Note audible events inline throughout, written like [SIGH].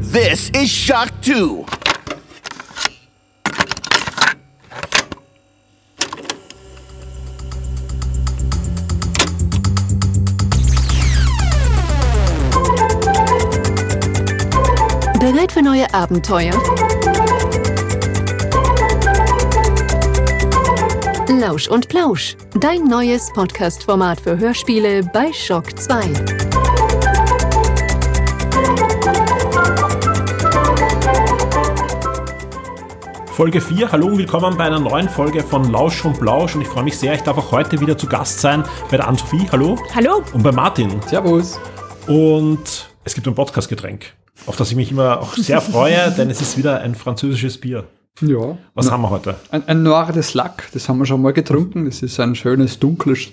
This is Shock 2. Bereit für neue Abenteuer? Lausch und Plausch, dein neues Podcast-Format für Hörspiele bei Schock 2. Folge 4. Hallo und willkommen bei einer neuen Folge von Lausch und Blausch. Und ich freue mich sehr, ich darf auch heute wieder zu Gast sein bei der Ann-Sophie. Hallo. Hallo. Und bei Martin. Servus. Und es gibt ein Podcast-Getränk, auf das ich mich immer auch sehr freue, denn es ist wieder ein französisches Bier. Ja. Was haben wir heute? Ein, ein Noir de Slack, das haben wir schon mal getrunken. Das ist ein schönes, dunkles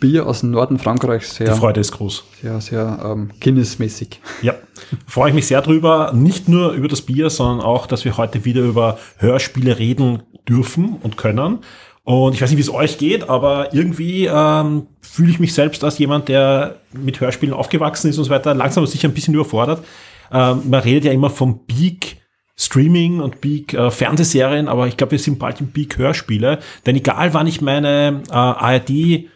Bier aus dem Norden Frankreichs. Die Sehr, Freude ist groß. sehr, sehr ähm, Guinness-mäßig. Ja, freue ich mich sehr drüber. Nicht nur über das Bier, sondern auch, dass wir heute wieder über Hörspiele reden dürfen und können. Und ich weiß nicht, wie es euch geht, aber irgendwie ähm, fühle ich mich selbst als jemand, der mit Hörspielen aufgewachsen ist und so weiter, langsam aber sicher ein bisschen überfordert. Ähm, man redet ja immer vom Peak Streaming und Peak äh, Fernsehserien, aber ich glaube, wir sind bald im Peak Hörspiele. Denn egal, wann ich meine äh, ARD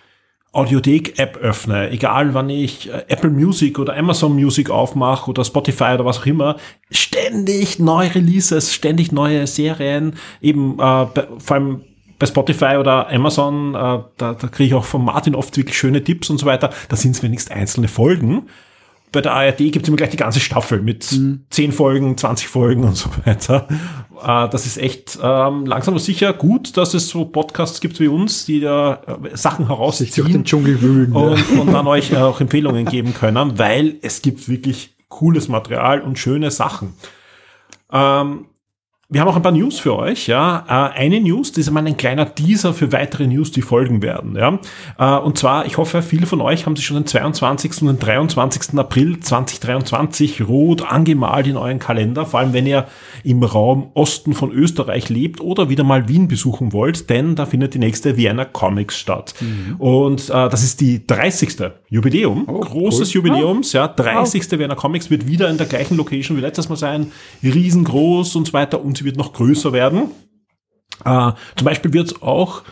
Audiothek-App öffne, egal wann ich äh, Apple Music oder Amazon Music aufmache oder Spotify oder was auch immer, ständig neue Releases, ständig neue Serien, eben äh, vor allem bei Spotify oder Amazon, äh, da, da kriege ich auch von Martin oft wirklich schöne Tipps und so weiter. Da sind es wenigstens einzelne Folgen. Bei der ARD gibt es immer gleich die ganze Staffel mit Mhm. 10 Folgen, 20 Folgen und so weiter. Äh, das ist echt ähm, langsam aber sicher gut, dass es so Podcasts gibt wie uns, die da äh, Sachen Sich durch herausziehen den Dschungel wühlen. und, und dann euch äh, auch [LAUGHS] Empfehlungen geben können, weil es gibt wirklich cooles Material und schöne Sachen. Ähm, wir haben auch ein paar News für euch, ja. Äh, eine News, das ist einmal ein kleiner Teaser für weitere News, die folgen werden, ja. Äh, und zwar, ich hoffe, viele von euch haben sich schon den 22. und den 23. April 2023 rot angemalt in euren Kalender, vor allem wenn ihr im Raum Osten von Österreich lebt oder wieder mal Wien besuchen wollt, denn da findet die nächste Vienna Comics statt. Und äh, das ist die 30. Jubiläum, Oh, großes cool. Jubiläums, ja, 30. Vienna Comics wird wieder in der gleichen Location wie letztes Mal sein, riesengroß und so weiter und sie wird noch größer werden. Äh, zum Beispiel wird es auch,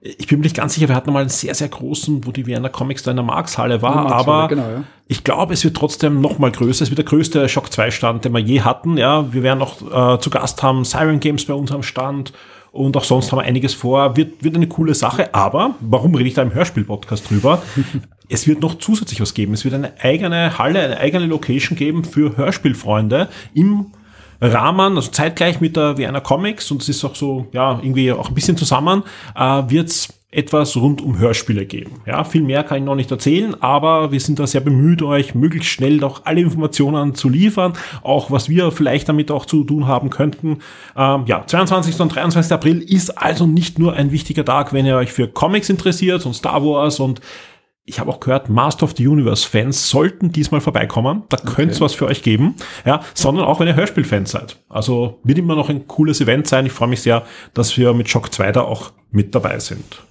ich bin mir nicht ganz sicher, wir hatten mal einen sehr, sehr großen, wo die Vienna Comics da in der Markshalle war, der aber genau, ja. ich glaube, es wird trotzdem noch mal größer. Es wird der größte Shock 2 Stand, den wir je hatten. Ja, wir werden auch äh, zu Gast haben Siren Games bei unserem Stand und auch sonst haben wir einiges vor. Wird, wird eine coole Sache, aber warum rede ich da im Hörspiel-Podcast drüber? [LAUGHS] es wird noch zusätzlich was geben. Es wird eine eigene Halle, eine eigene Location geben für Hörspielfreunde im Rahmen, also zeitgleich mit der Vienna Comics und es ist auch so, ja, irgendwie auch ein bisschen zusammen, äh, wird es etwas rund um Hörspiele geben. Ja, viel mehr kann ich noch nicht erzählen, aber wir sind da sehr bemüht, euch möglichst schnell doch alle Informationen zu liefern, auch was wir vielleicht damit auch zu tun haben könnten. Ähm, ja, 22. und 23. April ist also nicht nur ein wichtiger Tag, wenn ihr euch für Comics interessiert und Star Wars und ich habe auch gehört, Master of the Universe Fans sollten diesmal vorbeikommen. Da könnte es was für euch geben. Ja, sondern auch wenn ihr Hörspielfans seid. Also wird immer noch ein cooles Event sein. Ich freue mich sehr, dass wir mit Shock 2 da auch mit dabei sind.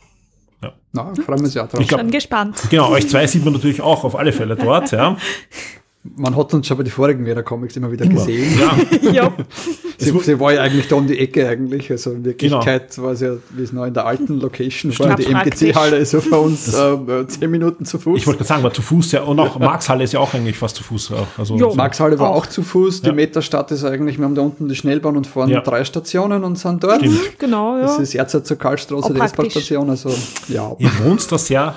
Na, freuen wir uns ja drauf. Ich glaub- Schon gespannt. Genau, euch zwei sieht man natürlich auch auf alle Fälle dort. Ja, [LAUGHS] Man hat uns schon bei den vorigen Vienna Comics immer wieder gesehen. ja [LAUGHS] ja. Sie, sie war ja eigentlich da um die Ecke eigentlich. Also in Wirklichkeit war es ja, wie es noch in der alten Location war, die. MGC-Halle ist so für uns ähm, zehn Minuten zu Fuß. ich wollte gerade sagen, war zu Fuß ja. Und auch Markshalle ist ja auch eigentlich fast zu Fuß. Also, Jo. so- Maxhalle war Auch. auch zu Fuß. Die Ja. Metastadt ist eigentlich, wir haben da unten die Schnellbahn und fahren Ja. drei Stationen und sind dort. Stimmt. Genau, Das ja. ist Erzeit zur Karlstraße, Auch die. S-Bahn-Station. Also ja, Ihr wohnt da sehr,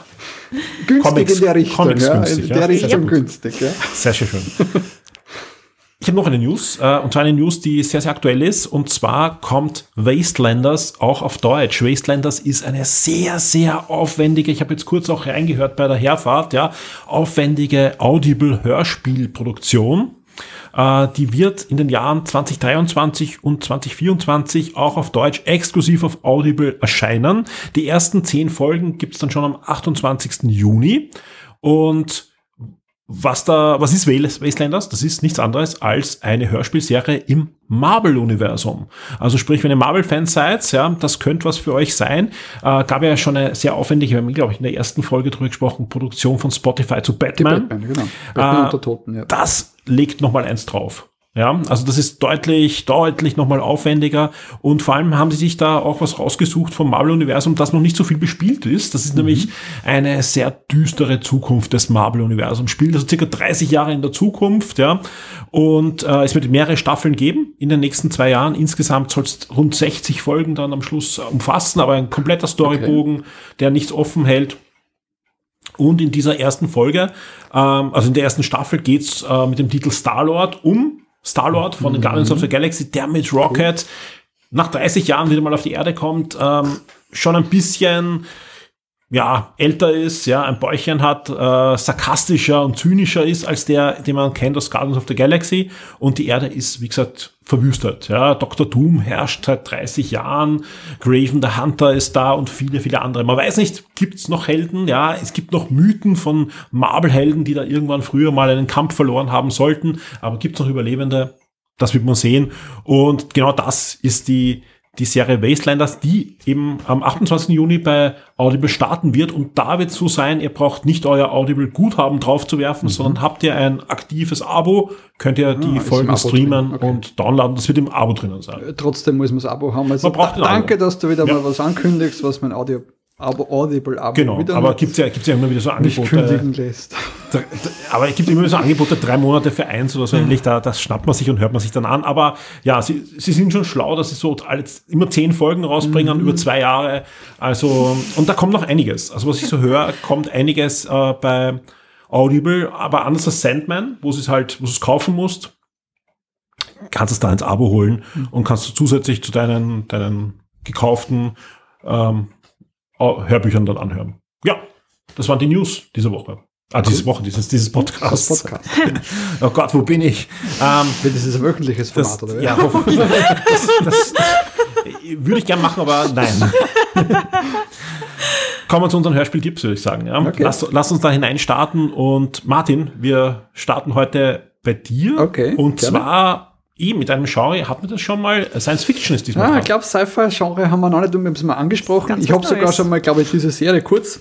günstig Comics- in der Richtung. Comics ja, günstig, in ja. der Sehr Richtung günstig. Ja. Sehr, sehr schön. Ich habe noch eine News, äh, und zwar eine News, die sehr, sehr aktuell ist. Und zwar kommt Wastelanders auch auf Deutsch. Wastelanders ist eine sehr, sehr aufwendige, ich habe jetzt kurz auch reingehört bei der Herfahrt, ja, aufwendige Audible-Hörspielproduktion. Äh, die wird in den Jahren 2023 und 2024 auch auf Deutsch exklusiv auf Audible erscheinen. Die ersten zehn Folgen gibt's dann schon am 28. Juni. Und was da, was ist Wastelanders? Das ist nichts anderes als eine Hörspielserie im Marvel-Universum. Also sprich, wenn ihr Marvel-Fans seid, ja, das könnte was für euch sein. Äh, gab ja schon eine sehr aufwendige, wir haben, glaube ich, in der ersten Folge drüber gesprochen, Produktion von Spotify zu Batman. Batman genau. Batman äh, unter Toten, ja. Das legt nochmal eins drauf. Ja, also das ist deutlich, deutlich nochmal aufwendiger und vor allem haben sie sich da auch was rausgesucht vom Marvel-Universum, das noch nicht so viel bespielt ist. Das ist mhm. nämlich eine sehr düstere Zukunft des Marvel-Universums. Spielt also circa 30 Jahre in der Zukunft, ja. Und äh, es wird mehrere Staffeln geben in den nächsten zwei Jahren. Insgesamt soll es rund 60 Folgen dann am Schluss umfassen, aber ein kompletter Storybogen, okay. der nichts offen hält. Und in dieser ersten Folge, ähm, also in der ersten Staffel geht's äh, mit dem Titel Star-Lord um Star-Lord von den Guardians of the Galaxy, der mit Rocket nach 30 Jahren wieder mal auf die Erde kommt, ähm, schon ein bisschen ja, älter ist, ja, ein Bäuchchen hat, äh, sarkastischer und zynischer ist als der, den man kennt aus Guardians of the Galaxy. Und die Erde ist, wie gesagt, verwüstet. Ja, Dr. Doom herrscht seit 30 Jahren, Graven the Hunter ist da und viele, viele andere. Man weiß nicht, gibt's noch Helden? Ja, es gibt noch Mythen von Marvel-Helden, die da irgendwann früher mal einen Kampf verloren haben sollten. Aber gibt's noch Überlebende? Das wird man sehen. Und genau das ist die, die Serie Wastelanders, die eben am 28. Juni bei Audible starten wird. Und da wird es so sein, ihr braucht nicht euer Audible Guthaben draufzuwerfen, mhm. sondern habt ihr ein aktives Abo, könnt ihr die ah, Folgen streamen okay. und downloaden. Das wird im Abo drinnen sein. Äh, trotzdem muss man das Abo haben. Also man braucht da, danke, dass du wieder ja. mal was ankündigst, was mein Audio aber Audible Abo Genau, aber gibt es ja, gibt's ja immer wieder so Angebote. kündigen lässt. aber es gibt immer wieder so Angebote, drei Monate für eins oder so ähnlich, da, das schnappt man sich und hört man sich dann an. Aber ja, sie, sie sind schon schlau, dass sie so alles, immer zehn Folgen rausbringen mhm. über zwei Jahre. Also, und da kommt noch einiges. Also was ich so höre, kommt einiges äh, bei Audible, aber anders als Sandman, wo es halt, wo du es kaufen musst, kannst du es da ins Abo holen mhm. und kannst du zusätzlich zu deinen, deinen gekauften ähm, Hörbüchern dann anhören. Ja, das waren die News diese Woche. Ah, diese Woche, dieses, dieses Podcast. Podcast. [LAUGHS] oh Gott, wo bin ich? Ähm, das ist ein wöchentliches Format, das, oder? Ja, hoffentlich. Das, das, würde ich gerne machen, aber nein. [LAUGHS] Kommen wir zu unseren Hörspieltipps, würde ich sagen. Ja? Okay. Lass, lass, uns da hinein starten. Und Martin, wir starten heute bei dir. Okay. Und gerne. zwar eh mit einem Genre, hat man das schon mal? Science Fiction ist diesmal. Ah, ich glaube, Sci-Fi-Genre haben wir noch nicht, wir haben es mal angesprochen. Ganz ich habe sogar schon mal, glaube ich, diese Serie kurz,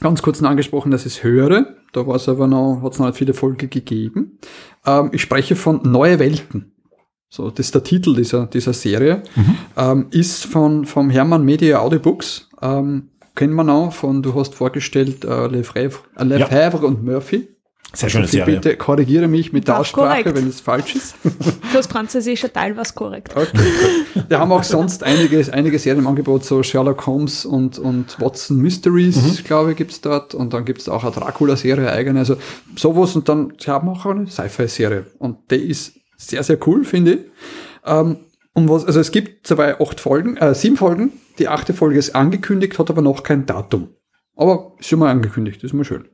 ganz kurz noch angesprochen, dass ich es höre. Da war es aber noch, hat es noch nicht viele Folgen gegeben. Ähm, ich spreche von Neue Welten. So, das ist der Titel dieser, dieser Serie. Mhm. Ähm, ist von, vom Hermann Media Audiobooks. Ähm, kennen wir noch von, du hast vorgestellt, äh, Lefebvre, äh, Lefebvre ja. und Murphy. Sehr schöne Serie. Bitte korrigiere mich mit der Aussprache, korrekt. wenn es falsch ist. [LAUGHS] Fürs französische Teil war es korrekt. Okay. Wir haben auch sonst einige, einige Serien im Angebot, so Sherlock Holmes und, und Watson Mysteries, mhm. glaube ich, gibt es dort. Und dann gibt es auch eine Dracula-Serie eigene. Also sowas und dann, sie haben auch eine Sci-Fi-Serie. Und die ist sehr, sehr cool, finde ich. Ähm, und was, also es gibt dabei acht Folgen, äh, sieben Folgen. Die achte Folge ist angekündigt, hat aber noch kein Datum. Aber ist schon mal angekündigt, ist mal schön.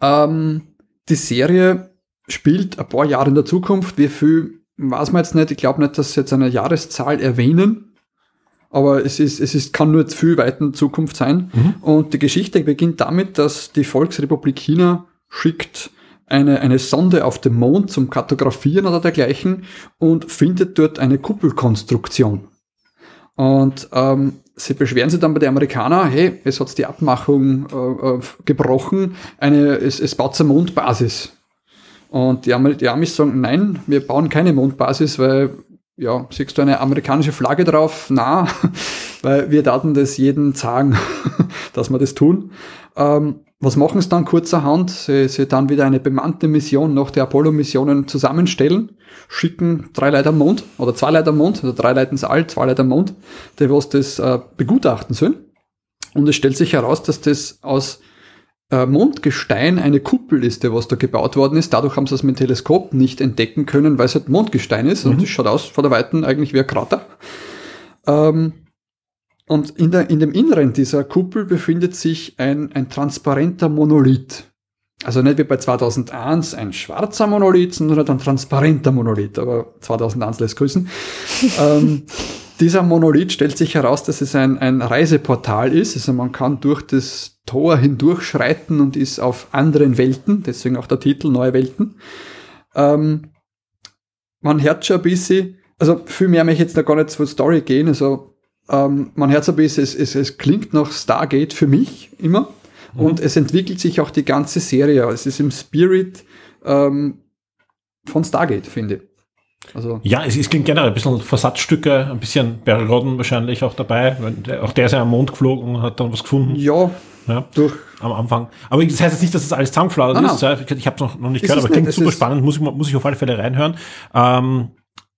Ähm, die Serie spielt ein paar Jahre in der Zukunft. Wie viel weiß man jetzt nicht. Ich glaube nicht, dass sie jetzt eine Jahreszahl erwähnen. Aber es ist, es ist, kann nur viel weit in Zukunft sein. Mhm. Und die Geschichte beginnt damit, dass die Volksrepublik China schickt eine, eine Sonde auf den Mond zum Kartografieren oder dergleichen und findet dort eine Kuppelkonstruktion. Und ähm, sie beschweren sich dann bei den Amerikanern, hey, es hat die Abmachung äh, äh, gebrochen, eine, es, es baut eine Mondbasis. Und die, Amer die Amis sagen, nein, wir bauen keine Mondbasis, weil, ja, siehst du eine amerikanische Flagge drauf? Na, [LAUGHS] weil wir daten das jeden sagen, [LAUGHS] dass wir das tun. Ähm, was machen sie dann kurzerhand? Sie, sie dann wieder eine bemannte Mission nach der Apollo-Missionen zusammenstellen, schicken drei Leute am Mond oder zwei Leute am Mond, oder drei Leute ins All, zwei Leute am Mond, die was das äh, begutachten sollen. Und es stellt sich heraus, dass das aus äh, Mondgestein eine Kuppel ist, die was da gebaut worden ist. Dadurch haben sie es mit dem Teleskop nicht entdecken können, weil es halt Mondgestein ist. Mhm. Und es schaut aus von der Weiten eigentlich wie ein Krater. Ähm, und in, der, in dem Inneren dieser Kuppel befindet sich ein, ein transparenter Monolith. Also nicht wie bei 2001 ein schwarzer Monolith, sondern ein transparenter Monolith. Aber 2001 lässt grüßen. [LAUGHS] ähm, dieser Monolith stellt sich heraus, dass es ein, ein Reiseportal ist. Also man kann durch das, Tor hindurchschreiten und ist auf anderen Welten, deswegen auch der Titel Neue Welten. Ähm, man hört schon ein bisschen, also viel mehr möchte ich jetzt da gar nicht zur Story gehen, also ähm, man hört so ein bisschen, es, es, es klingt nach Stargate für mich immer und es entwickelt sich auch die ganze Serie. Es ist im Spirit ähm, von Stargate, finde ich. Also, Ja, es, es klingt generell ein bisschen Versatzstücke, ein bisschen Barry Rodden wahrscheinlich auch dabei. Auch der ist ja am Mond geflogen und hat dann was gefunden ja, ja, durch am Anfang. Aber das heißt jetzt nicht, dass das alles zusammengefladert Nein, ist. Ja, Ich, habe es noch, noch nicht Es gehört, ist aber klingt nicht, es super ist- spannend. Muss ich, muss ich auf alle Fälle reinhören. Ähm,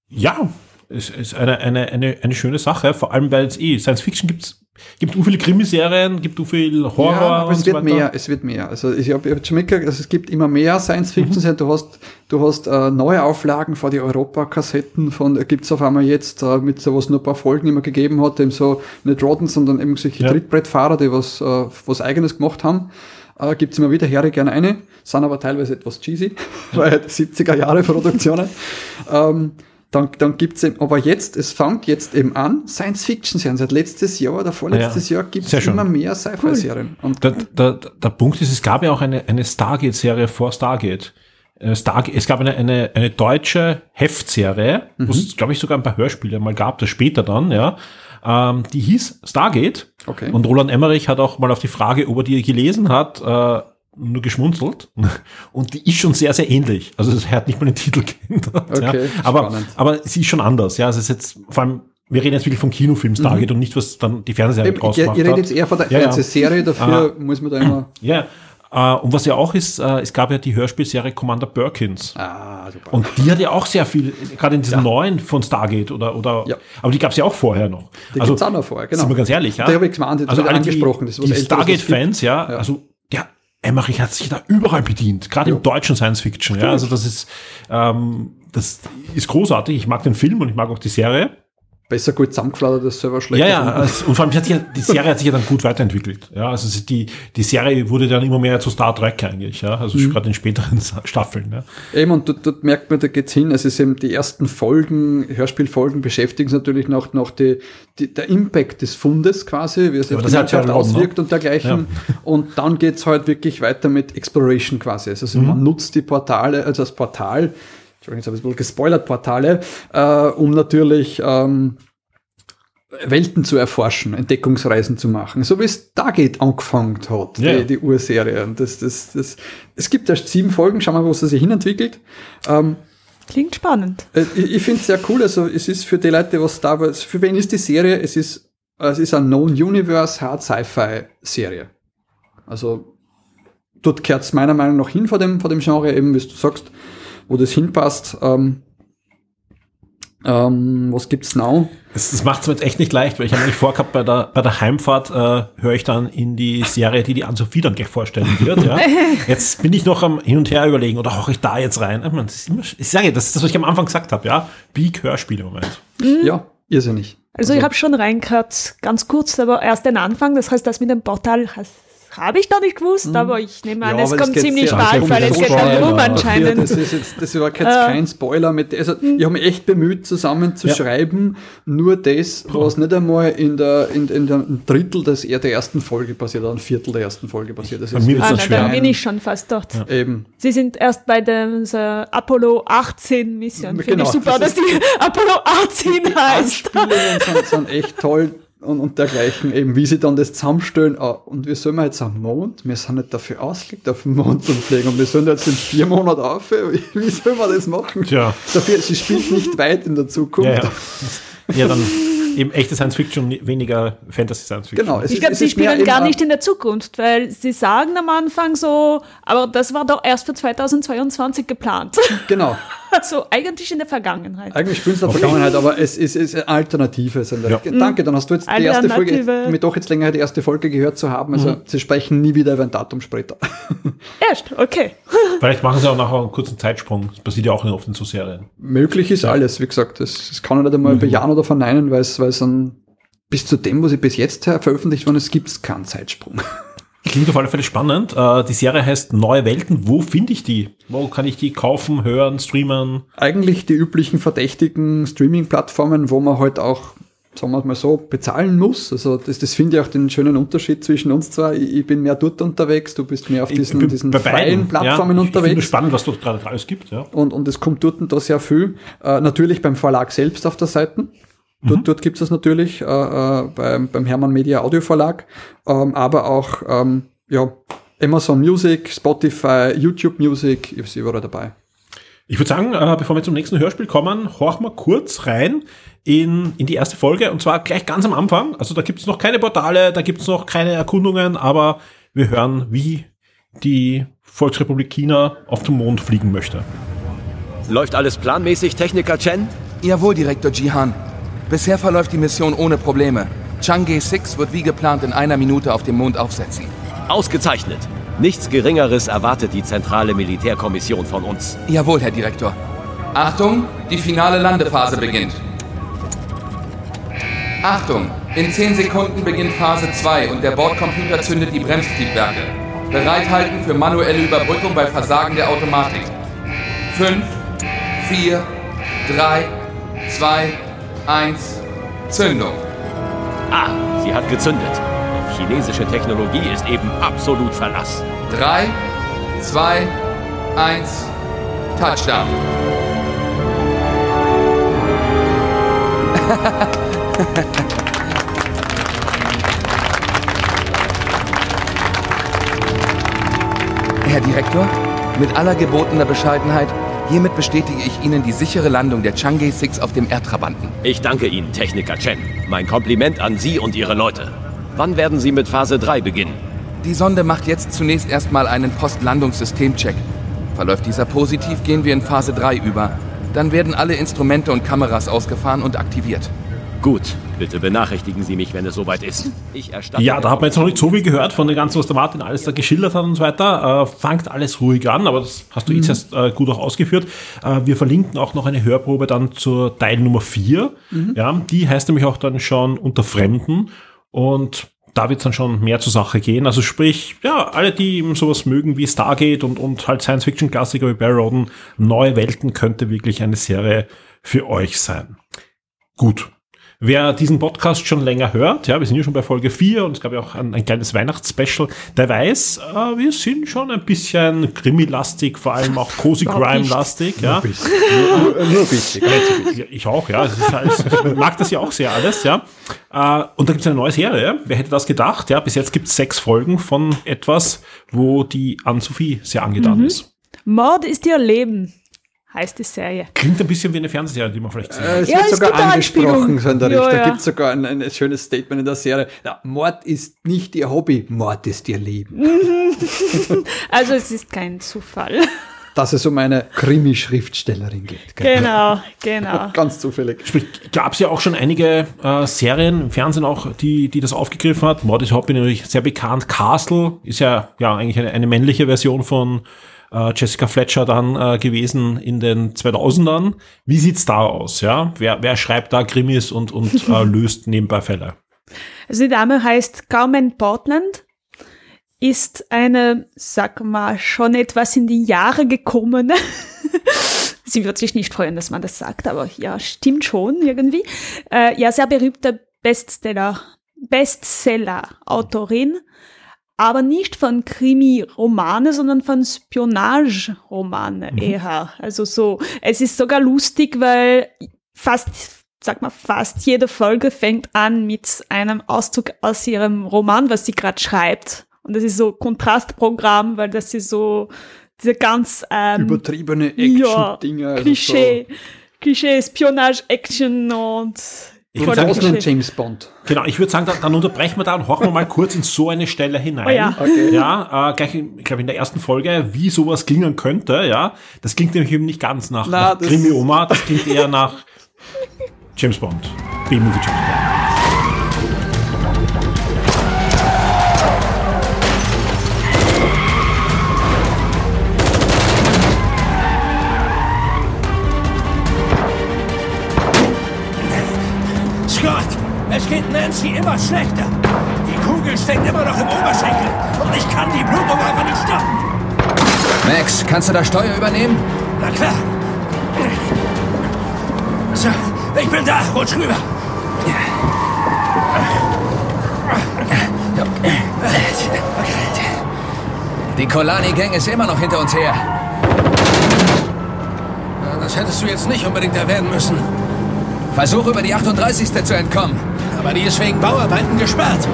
ja, es ist eine, eine, eine, eine schöne Sache, vor allem weil es eh Science Fiction gibt's gibt so viele Krimiserien, gibt so viel Horror Ja, aber es so wird weiter. mehr, es wird mehr. Also ich habe hab schon mitgekriegt, also es gibt immer mehr Science Mhm. Fiction. Du hast, du hast äh, neue Auflagen von die Europa-Kassetten von, äh, gibt's auf einmal jetzt äh, mit so was nur ein paar Folgen immer gegeben hat, eben so nicht Rodden, sondern eben solche Ja. Trittbrettfahrer, die was, äh, was eigenes gemacht haben. Äh, gibt's immer wieder, ich gerne eine, sind aber teilweise etwas cheesy, [LAUGHS] weil halt 70er Jahre Produktionen. ähm, dann, dann gibt's eben, aber jetzt, es fängt jetzt eben an, Science-Fiction-Serien. Seit letztes Jahr oder vorletztes Jahr gibt's immer mehr Sci-Fi-Serien. Und Der, der, der Punkt ist, es gab ja auch eine, eine Stargate-Serie vor Stargate. Äh, Stargate. Es gab eine, eine, eine deutsche Heftserie, wo es, glaube ich, sogar ein paar Hörspiele mal gab, das später dann, ja. Ähm, die hieß Stargate. Okay. Und Roland Emmerich hat auch mal auf die Frage, ob er die gelesen hat, äh, nur geschmunzelt. [LAUGHS] Und die ist schon sehr, sehr ähnlich. Also er hat nicht mal den Titel geändert. [LAUGHS] Okay, ja. aber, spannend. aber sie ist schon anders. Ja, also es ist jetzt vor allem, wir reden jetzt wirklich vom Kinofilm Stargate und nicht, was dann die Fernsehserie Mhm. Draus ihr, gemacht ihr hat. redet jetzt eher von der Ja, ja. Fernsehserie, dafür muss man da immer. [CLEARS THROAT] Ja, äh, und was ja auch ist, äh, es gab ja die Hörspielserie Commander Perkins. Ah, super. Und die hat ja auch sehr viel, gerade in diesen neuen von Stargate oder, oder Ja. aber die gab es ja auch vorher noch. Die gibt's auch noch vorher, genau. Sind wir ganz ehrlich, ja. Da habe ich gemeint, das also alle angesprochen, die, die Stargate-Fans, ja, Ja. also, ja, Emmerich hat sich da überall bedient, gerade im deutschen Science-Fiction, ja, also das ist, ähm, das ist großartig. Ich mag den Film und ich mag auch die Serie. Besser gut zusammengeflattert, das selber schlecht. Ja, ja, es- und vor allem, hat sich, ja- die Serie hat sich ja dann gut weiterentwickelt. Ja, also die, die Serie wurde dann immer mehr zu Star Trek eigentlich, ja, also Mhm. gerade in späteren Staffeln. Ja. Eben, und dort, dort merkt man, da geht's hin. Es ist eben die ersten Folgen, Hörspielfolgen beschäftigen sich natürlich noch, noch die, die, der Impact des Fundes quasi, wie es auf die halt Landschaft auswirkt ne? und dergleichen. Und dann geht's halt wirklich weiter mit Exploration quasi. Also man nutzt die Portale, also das Portal, Entschuldigung, jetzt habe ich ein bisschen gespoilert, Portale, äh, um natürlich ähm, Welten zu erforschen, Entdeckungsreisen zu machen, so wie es Stargate angefangen hat, Ja. die, die Urserie. Und das, das, das, es gibt erst sieben Folgen, schauen wir mal, wo sie sich hinentwickelt. Ähm, Klingt spannend. äh, Ich, ich finde es sehr cool. Also es ist für die Leute, was da war. Für wen ist die Serie? Es ist, es ist eine Known Universe Hard Sci-Fi Serie. Also dort kehrt es meiner Meinung nach hin vor dem, vor dem Genre, eben wie du sagst, wo das hinpasst. Ähm, ähm, was gibt's now? Das, das macht es mir jetzt echt nicht leicht, weil ich habe mich vorgehabt, bei der, bei der Heimfahrt äh, höre ich dann in die Serie, die die Ann-Sophie dann gleich vorstellen wird. Ja. [LAUGHS] Jetzt bin ich noch am Hin und Her überlegen, oder hauche ich da jetzt rein? Ich, meine, das ist immer, ich sage, das ist das, was ich am Anfang gesagt habe, ja. Peak Hörspiel im Moment. Ja, irrsinnig. Also, ich habe schon reingehört, ganz kurz, aber erst den Anfang. Das heißt, das mit dem Portal has- habe ich noch nicht gewusst, aber ich nehme an, Ja, es kommt ziemlich bald, weil es geht dann rum Ja, Ja, anscheinend. das ist jetzt, das war jetzt Äh. kein Spoiler mit, also ich habe mich echt bemüht, zusammen zu Ja. schreiben, nur das, was nicht einmal in der, in, in der ein Drittel des, der ersten Folge passiert, oder ein Viertel der ersten Folge passiert. Das Bei mir Ah, schwer. dann bin ich schon fast dort. Eben. Sie sind erst bei der Apollo 18 Mission. Finde Genau, ich super, das dass die [LAUGHS] Apollo 18 heißt. Anspielungen sind, sind echt toll und, und dergleichen, eben wie sie dann das zusammenstellen. Ah, und wir sollen jetzt am Mond, wir sind nicht dafür ausgelegt, auf den Mond zu fliegen und wir sollen jetzt in vier Monaten auf. [LAUGHS] Wie, wie soll man das machen? Tja. Dafür, sie spielt nicht weit in der Zukunft. Ja, ja. ja, dann eben echte Science Fiction, weniger Fantasy Science Fiction. Genau, es Ich glaube, sie spielen gar nicht in der Zukunft, weil sie sagen am Anfang so, aber das war doch erst für 2022 geplant. Genau. [LAUGHS] also eigentlich in der Vergangenheit. Eigentlich spielen sie in der Vergangenheit, aber [LAUGHS] es ist, es ist eine Alternative. Sind Ja. Danke, dann hast du jetzt die erste Folge, Alternative. mir doch jetzt länger die erste Folge gehört zu haben. Also sie sprechen nie wieder über ein Datum später. [LAUGHS] Erst, okay. Vielleicht machen sie auch nachher einen kurzen Zeitsprung. Das passiert ja auch oft in so Serien. Möglich ist alles, wie gesagt. Das, das kann ich nicht einmal bejahen oder verneinen, weil es, weil es an, bis zu dem, was ich bis jetzt veröffentlicht worden ist, gibt es keinen Zeitsprung. Klingt auf alle Fälle spannend. Äh, die Serie heißt Neue Welten. Wo finde ich die? Wo kann ich die kaufen, hören, streamen? Eigentlich die üblichen verdächtigen Streaming-Plattformen, wo man halt auch sagen wir mal so, bezahlen muss. Also das, das finde ich auch den schönen Unterschied zwischen uns zwei. Ich, ich bin mehr dort unterwegs, du bist mehr auf diesen, bin diesen freien Plattformen ja. Ich- Ich finde unterwegs. spannend, was dort gerade alles gibt. Ja. Und, und es kommt dort und da sehr viel. Äh, natürlich beim Verlag selbst auf der Seite. Dort, dort gibt es das natürlich äh, äh, beim, beim Hermann Media Audio Verlag, ähm, aber auch ähm, ja, Amazon Music, Spotify, YouTube Music, ist überall dabei. Ich würde sagen, äh, bevor wir zum nächsten Hörspiel kommen, horchen wir kurz rein in, in die erste Folge und zwar gleich ganz am Anfang. Also da gibt es noch keine Portale, da gibt es noch keine Erkundungen, aber wir hören, wie die Volksrepublik China auf den Mond fliegen möchte. Läuft alles planmäßig, Techniker Chen? Jawohl, Direktor Jihan. Bisher verläuft die Mission ohne Probleme. Chang'e 6 wird wie geplant in einer Minute auf dem Mond aufsetzen. Ausgezeichnet. Nichts Geringeres erwartet die zentrale Militärkommission von uns. Jawohl, Herr Direktor. Achtung, die finale Landephase beginnt. Achtung, in 10 Sekunden beginnt Phase 2 und der Bordcomputer zündet die Bremstriebwerke. Bereithalten für manuelle Überbrückung bei Versagen der Automatik. 5, 4, 3, 2, 1, Zündung. Ah, sie hat gezündet. Auf chinesische Technologie ist eben absolut Verlass. 3, 2, 1, Touchdown. Herr Direktor, mit aller gebotener Bescheidenheit, hiermit bestätige ich Ihnen die sichere Landung der Chang'e 6 auf dem Erdtrabanten. Ich danke Ihnen, Techniker Chen. Mein Kompliment an Sie und Ihre Leute. Wann werden Sie mit Phase 3 beginnen? Die Sonde macht jetzt zunächst erstmal einen Postlandungssystemcheck. Verläuft dieser positiv, gehen wir in Phase 3 über. Dann werden alle Instrumente und Kameras ausgefahren und aktiviert. Gut, bitte benachrichtigen Sie mich, wenn es soweit ist. Ich erstatte Ja, da hat man jetzt noch nicht so viel gehört von dem Ganzen, was der Martin alles da geschildert hat und so weiter. Äh, fangt alles ruhig an, aber das hast du jetzt erst äh, gut auch ausgeführt. Äh, wir verlinken auch noch eine Hörprobe dann zur Teil Nummer 4. Ja, die heißt nämlich auch dann schon unter Fremden und da wird es dann schon mehr zur Sache gehen. Also sprich, ja, alle, die eben sowas mögen wie Stargate und, und halt Science-Fiction-Klassiker wie Barry Roden, Neue Welten könnte wirklich eine Serie für euch sein. Gut. Wer diesen Podcast schon länger hört, ja, wir sind ja schon bei Folge 4 und es gab ja auch ein, ein kleines Weihnachtsspecial, der weiß, äh, wir sind schon ein bisschen Krimi-lastig, vor allem auch Cozy Crime-lastig, ja. Nur, nur ein bisschen. Ich auch, ja. Ich mag das ja auch sehr alles, ja. Äh, Und da gibt es eine neue Serie. Wer hätte das gedacht? Ja, bis jetzt gibt es sechs Folgen von etwas, wo die Anne-Sophie sehr angetan ist. Mord ist ihr Leben, heißt die Serie. Klingt ein bisschen wie eine Fernsehserie, die man vielleicht sieht. Äh, Es Ja, wird es sogar angesprochen, so in der Ja, Richtung. Da ja. gibt es sogar ein, ein schönes Statement in der Serie. Ja, Mord ist nicht ihr Hobby, Mord ist ihr Leben. [LAUGHS] Also es ist kein Zufall. Dass es um eine Krimi-Schriftstellerin geht. gell? genau, genau. [LAUGHS] Ganz zufällig. Sprich, gab es ja auch schon einige äh, Serien im Fernsehen auch, die, die das aufgegriffen hat. Mord ist Hobby natürlich sehr bekannt. Castle ist ja, ja eigentlich eine, eine männliche Version von äh, Jessica Fletcher dann äh, gewesen in den 2000ern. Wie sieht's da aus? Ja, wer, wer schreibt da Krimis und, und äh, [LAUGHS] löst nebenbei Fälle? Also die Dame heißt Carmen Portland, ist eine, sag mal, schon etwas in die Jahre gekommene. [LAUGHS] Sie wird sich nicht freuen, dass man das sagt, aber ja, stimmt schon irgendwie. Äh, ja, sehr berühmte Bestseller, Bestseller-Autorin, aber nicht von Krimi-Romane, sondern von Spionage-Romane eher. Also so, es ist sogar lustig, weil fast, sag mal, fast jede Folge fängt an mit einem Auszug aus ihrem Roman, was sie gerade schreibt. Und das ist so Kontrastprogramm, weil das ist so diese ganz ähm, Übertriebene ja, Action-Dinger. also Klischee, Klischee, Spionage, Action und Ich So. würd voll sagen, Klischee. James Bond. Genau, ich würde sagen, dann, dann unterbrechen wir da und horchen wir mal kurz in so eine Stelle hinein. Oh ja. Okay. Ja, äh, gleich, in- ich glaube in der ersten Folge, wie sowas klingen könnte, ja. Das klingt nämlich eben nicht ganz nach, Na, nach das- Krimi Oma, das klingt eher nach James Bond. B-Movie James Bond. geht Nancy immer schlechter. Die Kugel steckt immer noch im Oberschenkel und ich kann die Blutung einfach nicht stoppen. Max, kannst du das Steuer übernehmen? Na klar. So, ich bin da. Rutsch rüber. Die Kolani-Gang ist immer noch hinter uns her. Das hättest du jetzt nicht unbedingt erwähnen müssen. Versuch über die 38. zu entkommen. Aber die ist wegen Bauarbeiten gesperrt.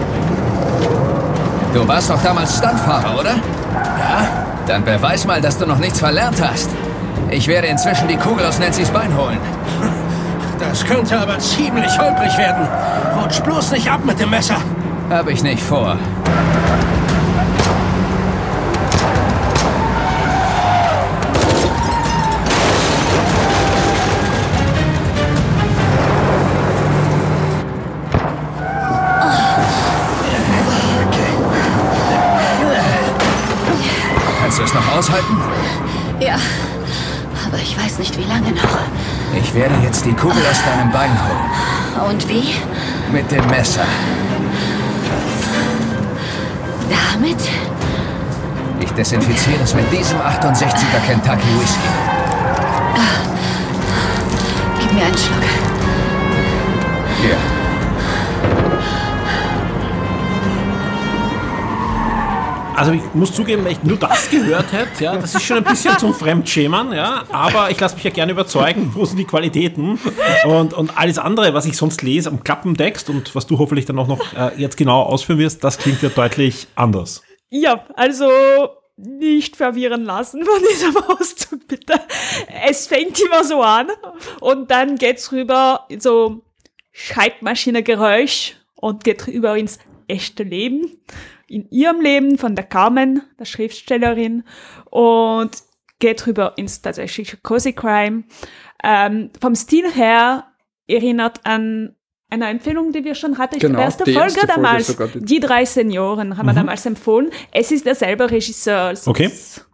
Du warst doch damals Stuntfahrer, oder? Ja? Dann beweis mal, dass du noch nichts verlernt hast. Ich werde inzwischen die Kugel aus Nancy's Bein holen. [LAUGHS] Das könnte aber ziemlich holprig werden. Rutsch bloß nicht ab mit dem Messer. Hab ich nicht vor. Aushalten? Ja, aber ich weiß nicht, wie lange noch. Ich werde jetzt die Kugel aus deinem Bein holen. Und wie? Mit dem Messer. Damit? Ich desinfiziere es mit diesem 68er Kentucky Whisky. Gib mir einen Schluck. Hier. Also ich muss zugeben, wenn ich nur das gehört hätte, ja, das ist schon ein bisschen zum Fremdschämen, ja, aber ich lasse mich ja gerne überzeugen, wo sind die Qualitäten und, und alles andere, was ich sonst lese am Klappentext und was du hoffentlich dann auch noch äh, jetzt genau ausführen wirst, das klingt ja deutlich anders. Ja, also nicht verwirren lassen von diesem Auszug, bitte. Es fängt immer so an und dann geht's rüber so Schreibmaschinegeräusch und geht rüber ins echte Leben. In ihrem Leben von der Carmen, der Schriftstellerin, und geht rüber ins tatsächliche Cozy Crime. Ähm, vom Stil her erinnert an eine Empfehlung, die wir schon hatten, Genau, die erste die Folge erste Folge damals. die- die drei Senioren haben wir damals empfohlen. Es ist derselbe Regisseur. Also Okay. es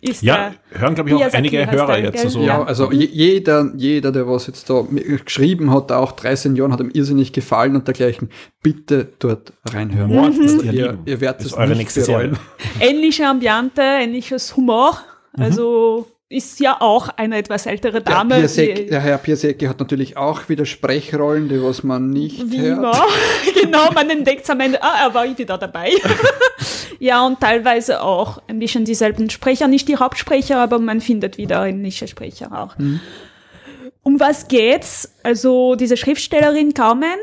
Ist Ja, der, hören, glaube ich, auch einige Hörer der, jetzt. gell? Also, Ja, also je- jeder, jeder, der was jetzt da geschrieben hat, auch drei Senioren, hat ihm irrsinnig gefallen und dergleichen. Bitte dort reinhören. Mord Also ihr ihr, ihr werdet Ist es eure nicht nächste bereuen. Ähnliche Ambiente, ähnliches Humor. Also ist ja auch eine etwas ältere Der, Dame. Piasek, die- der Herr Piasecki hat natürlich auch wieder Sprechrollen, die was man nicht Wie hört. immer. [LAUGHS] genau, man entdeckt am Ende, ah, er war wieder dabei. [LAUGHS] ja, und teilweise auch ein bisschen dieselben Sprecher, nicht die Hauptsprecher, aber man findet wieder ähnliche Sprecher auch. Um was geht's? Also diese Schriftstellerin Carmen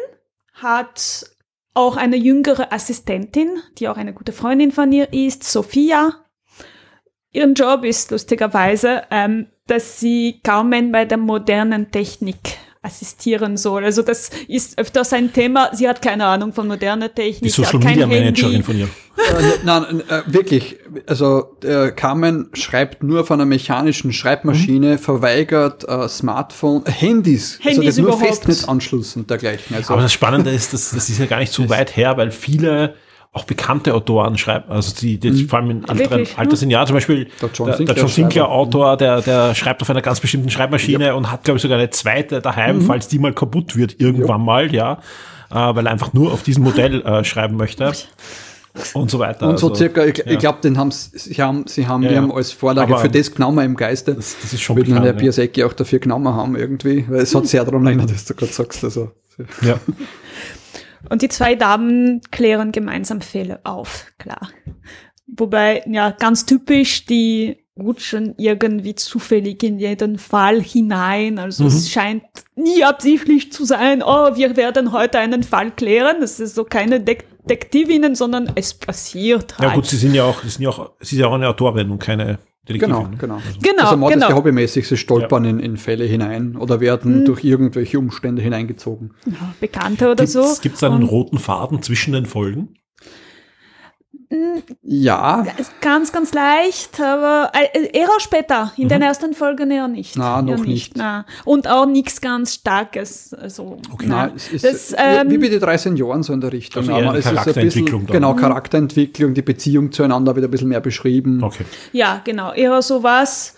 hat auch eine jüngere Assistentin, die auch eine gute Freundin von ihr ist, Sophia. Ihren Job ist lustigerweise, ähm, dass sie Carmen bei der modernen Technik assistieren soll. Also das ist öfters ein Thema. Sie hat keine Ahnung von moderner Technik. Die sie Social Media Managerin Handy. von ihr. Äh, nein, äh, wirklich. Also äh, Carmen schreibt nur von einer mechanischen Schreibmaschine, verweigert äh, Smartphone, Handys, also Handys das nur überhaupt. Festnetzanschluss und dergleichen. Also Aber das Spannende ist, dass, das ist ja gar nicht so weit her, weil viele auch bekannte Autoren schreiben, also die, die vor allem in älteren Wirklich? Alter sind, ja, zum Beispiel Der John der, der Sinclair John Sinclair Schreiber. Autor, der, der schreibt auf einer ganz bestimmten Schreibmaschine und hat, glaube ich, sogar eine zweite daheim, falls die mal kaputt wird, irgendwann mal, ja, äh, weil er einfach nur auf diesem Modell äh, schreiben möchte und so weiter. und so Also, circa, ich, ja. ich glaube, den haben sie haben, sie haben, Ja, die ja. haben als Vorlage Aber für das genommen im Geiste. Das, das ist schon Würden bekannt, Herr ja. Piasecki auch dafür genommen haben irgendwie, weil es hat sehr daran erinnert, dass du gerade sagst. Also, Ja. [LAUGHS] Und die zwei Damen klären gemeinsam Fälle auf, klar. Wobei, ja, ganz typisch, die rutschen irgendwie zufällig in jeden Fall hinein. Also es scheint nie absichtlich zu sein, oh, wir werden heute einen Fall klären. Das ist so keine Detektivinnen, sondern es passiert halt. ja gut, sie sind ja auch, sie sind ja auch, sie ist ja auch eine Autorin und keine Detektivin. genau, ne? genau. Genau, also Mord genau. ist ja hobbymäßig, sie stolpern in, in Fälle hinein oder werden durch irgendwelche Umstände hineingezogen. Ja, Bekannte oder so. Gibt es einen Und roten Faden zwischen den Folgen? Ja, ganz, ganz leicht, aber äh, eher später. In den ersten Folgen eher nicht. Na, noch eher nicht. Na. Und auch nichts ganz Starkes. Also, na. Nein, es ist das, wie- ähm, wie bei den drei Senioren so in der Richtung. Also eher Aber es ist ein Charakterentwicklung bisschen, dann. genau, Charakterentwicklung, die Beziehung zueinander wird ein bisschen mehr beschrieben. Okay. Ja, genau. Eher sowas.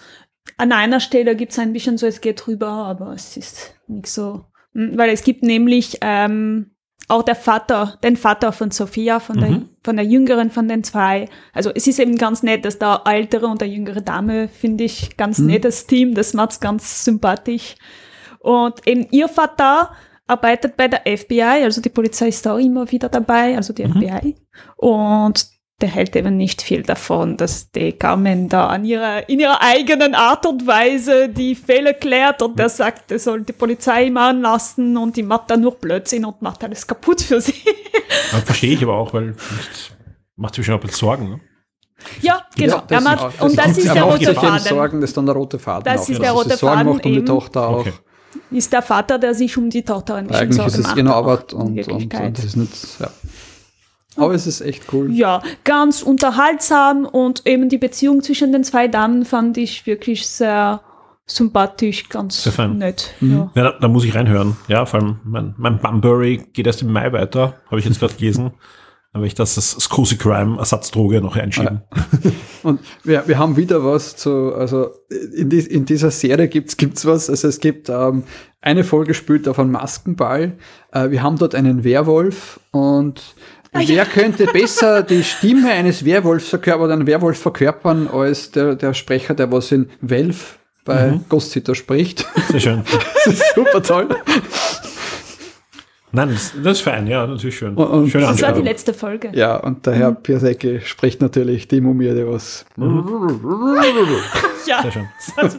An einer Stelle gibt es ein bisschen so, es geht rüber, aber es ist nicht so. Mm, Weil es gibt nämlich ähm, auch der Vater, den Vater von Sophia, von, der, von der jüngeren von den zwei. Also es ist eben ganz nett, dass da ältere und der jüngere Dame, finde ich, ganz nettes Team. Das macht's ganz sympathisch. Und eben ihr Vater arbeitet bei der FBI, also die Polizei ist da auch immer wieder dabei, also die FBI. Und der hält eben nicht viel davon, dass die Carmen da an ihrer, in ihrer eigenen Art und Weise die Fälle klärt und der sagt, er soll die Polizei machen lassen und die macht dann nur Blödsinn und macht alles kaputt für sie. Ja, verstehe ich aber auch, weil das macht sich schon ein bisschen Sorgen. Ne? ja, genau. Ja, das macht, ist- und das also ist er der rote Faden. Sorgen, das ist dann der rote Faden. Das auch, ist dass der er rote Sorgen Faden macht um die. Tochter auch. Okay. Ist der Vater, der sich um die Tochter ein bisschen Eigentlich Sorgen ist es macht. ihre aber Arbeit und, und, und das ist nicht, ja. Aber es ist echt cool. Ja, ganz unterhaltsam und eben die Beziehung zwischen den zwei Damen fand ich wirklich sehr sympathisch, ganz Sehr fein. nett. Mhm. Ja. Ja, da, da muss ich reinhören. Ja, vor allem mein, mein Bunbury geht erst im Mai weiter, habe ich jetzt gerade gelesen. Da werde ich das als Cozy Crime Ersatzdroge noch einschieben. Und wir, wir haben wieder was zu, also in, die, in dieser Serie gibt's gibt's was, also es gibt ähm, eine Folge spielt auf einem Maskenball. Äh, wir haben dort einen Werwolf und wer könnte besser die Stimme eines Werwolfs verkörpern oder einen Werwolf verkörpern als der, der Sprecher, der was in Welf bei Ghost Sitter spricht. Sehr schön. [LAUGHS] das ist super toll. Nein, das, das ist fein, ja, natürlich schön. Und- und- Schöne Das war die letzte Folge. Ja, und der Herr Piasecki spricht natürlich die Mumie, die was [LAUGHS] Ja, Sehr schön. das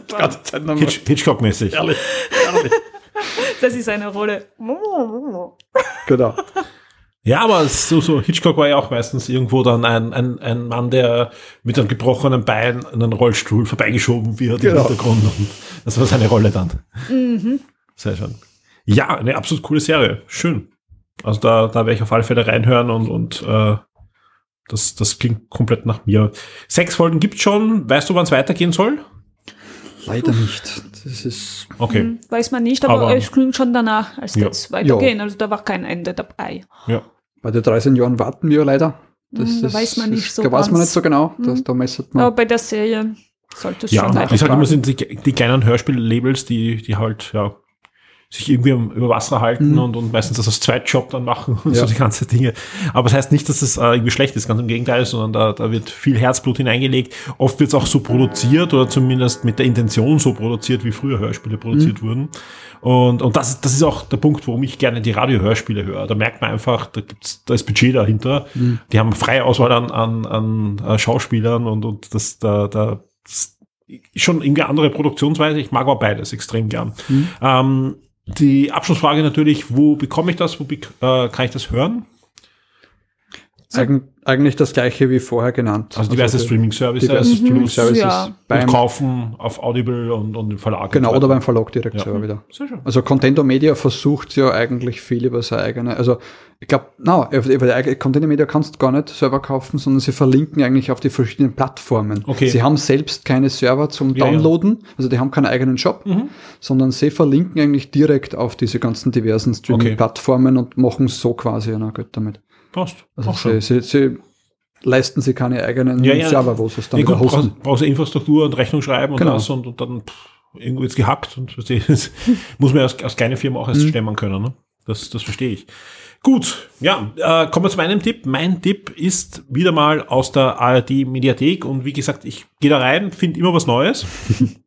war. Hitch, Hitchcock-mäßig. Das ist eine Rolle. Genau. Ja, aber so, so Hitchcock war ja auch meistens irgendwo dann ein, ein, ein Mann, der mit einem gebrochenen Bein in einen Rollstuhl vorbeigeschoben wird Genau. im Hintergrund. Und das war seine Rolle dann. Sehr schön. Ja, eine absolut coole Serie. Schön. Also da, da werde ich auf alle Fälle reinhören und, und äh, das, das klingt komplett nach mir. Sechs Folgen gibt's schon. Weißt du, wann es weitergehen soll? Leider nicht. Das ist Okay. Hm, Weiß man nicht, aber, Aber- es klingt schon danach, als Ja. jetzt weitergehen. Also da war kein Ende dabei. Ja. Bei den 13 Jahren warten wir leider. Das, Hm, da weiß man nicht so Da weiß man nicht so genau. Hm. Das, da messert man. Aber bei der Serie sollte es Ja, schon ich weitergehen. sage immer, sind die, die kleinen Hörspiel-Labels, die, die halt, ja, sich irgendwie über Wasser halten Mhm. und, und meistens das als Zweitjob dann machen und Ja. so die ganzen Dinge. Aber das heißt nicht, dass es äh, irgendwie schlecht ist, ganz im Gegenteil, sondern da, da wird viel Herzblut hineingelegt. Oft wird es auch so produziert oder zumindest mit der Intention so produziert, wie früher Hörspiele produziert Mhm. wurden. Und, und das, ist- das ist auch der Punkt, warum ich gerne die Radiohörspiele höre. Da merkt man einfach, da, gibt's, da ist Budget dahinter. Mhm. Die haben freie Auswahl an, an, an äh, Schauspielern und, und das, da, da, das ist schon irgendwie andere Produktionsweise. Ich mag aber beides extrem gern. Mhm. Ähm, die Abschlussfrage natürlich, wo bekomme ich das, wo äh, kann ich das hören? Eig eigentlich das gleiche wie vorher genannt. Also diverse die- Streaming-Services. Diverse Streaming-Services. Ja. Und Beim, kaufen auf Audible und, und im Verlag. genau, oder beim Verlag direkt Ja. selber wieder. Sehr schön. Also Contento Media versucht ja eigentlich viel über seine eigene, also ich glaube, na, über über die eigene Contento Media kannst du gar nicht selber kaufen, sondern sie verlinken eigentlich auf die verschiedenen Plattformen. Okay. Sie haben selbst keine Server zum Ja, ja. Downloaden, also die haben keinen eigenen Shop, Mhm. sondern sie verlinken eigentlich direkt auf diese ganzen diversen Streaming-Plattformen und machen so quasi ja Geld damit. Passt. Also sie, sie, sie leisten sie keine eigenen Ja, ja. Server, wo sie es dann Nee, gut, hosten. brauchst, brauchst Infrastruktur und Rechnung schreiben und Genau. das und, und dann pff, irgendwo jetzt gehackt und das [LAUGHS] muss man als, als kleine Firma auch erst Mhm. stemmen können. Ne? Das, das verstehe ich. Gut, ja, äh, kommen wir zu meinem Tipp. Mein Tipp ist wieder mal aus der ARD Mediathek und wie gesagt, ich gehe da rein, finde immer was Neues. [LAUGHS]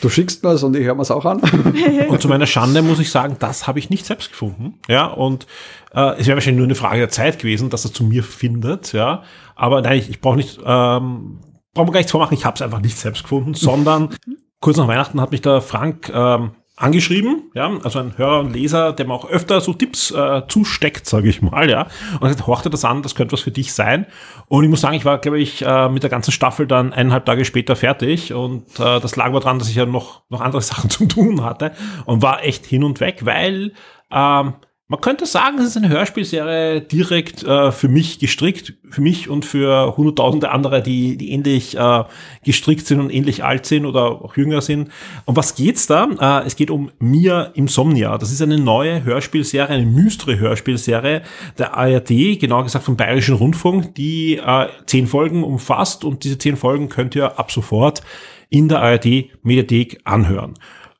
Du schickst mir und ich höre mir es auch an. [LAUGHS] Und zu meiner Schande muss ich sagen, das habe ich nicht selbst gefunden. Ja, und äh, es wäre wahrscheinlich nur eine Frage der Zeit gewesen, dass er zu mir findet. Ja, aber nein, ich, ich brauche nicht, ähm, brauchen wir gar nichts vormachen. Ich habe es einfach nicht selbst gefunden, sondern [LAUGHS] kurz nach Weihnachten hat mich der Frank ähm, angeschrieben, ja, also ein Hörer und Leser, der mir auch öfter so Tipps äh, zusteckt, sage ich mal, ja, und gesagt, horchte das an, das könnte was für dich sein. Und ich muss sagen, ich war, glaube ich, äh, mit der ganzen Staffel dann eineinhalb Tage später fertig und äh, das lag aber dran, dass ich ja noch, noch andere [LAUGHS] Sachen zu tun hatte und war echt hin und weg, weil ähm, man könnte sagen, es ist eine Hörspielserie direkt äh, für mich gestrickt, für mich und für hunderttausende andere, die, die ähnlich äh, gestrickt sind und ähnlich alt sind oder auch jünger sind. Um was geht's da? Äh, es geht um Mia Insomnia. Das ist eine neue Hörspielserie, eine mystere Hörspielserie der ARD, genauer gesagt vom Bayerischen Rundfunk, die äh, zehn Folgen umfasst und diese zehn Folgen könnt ihr ab sofort in der ARD Mediathek anhören.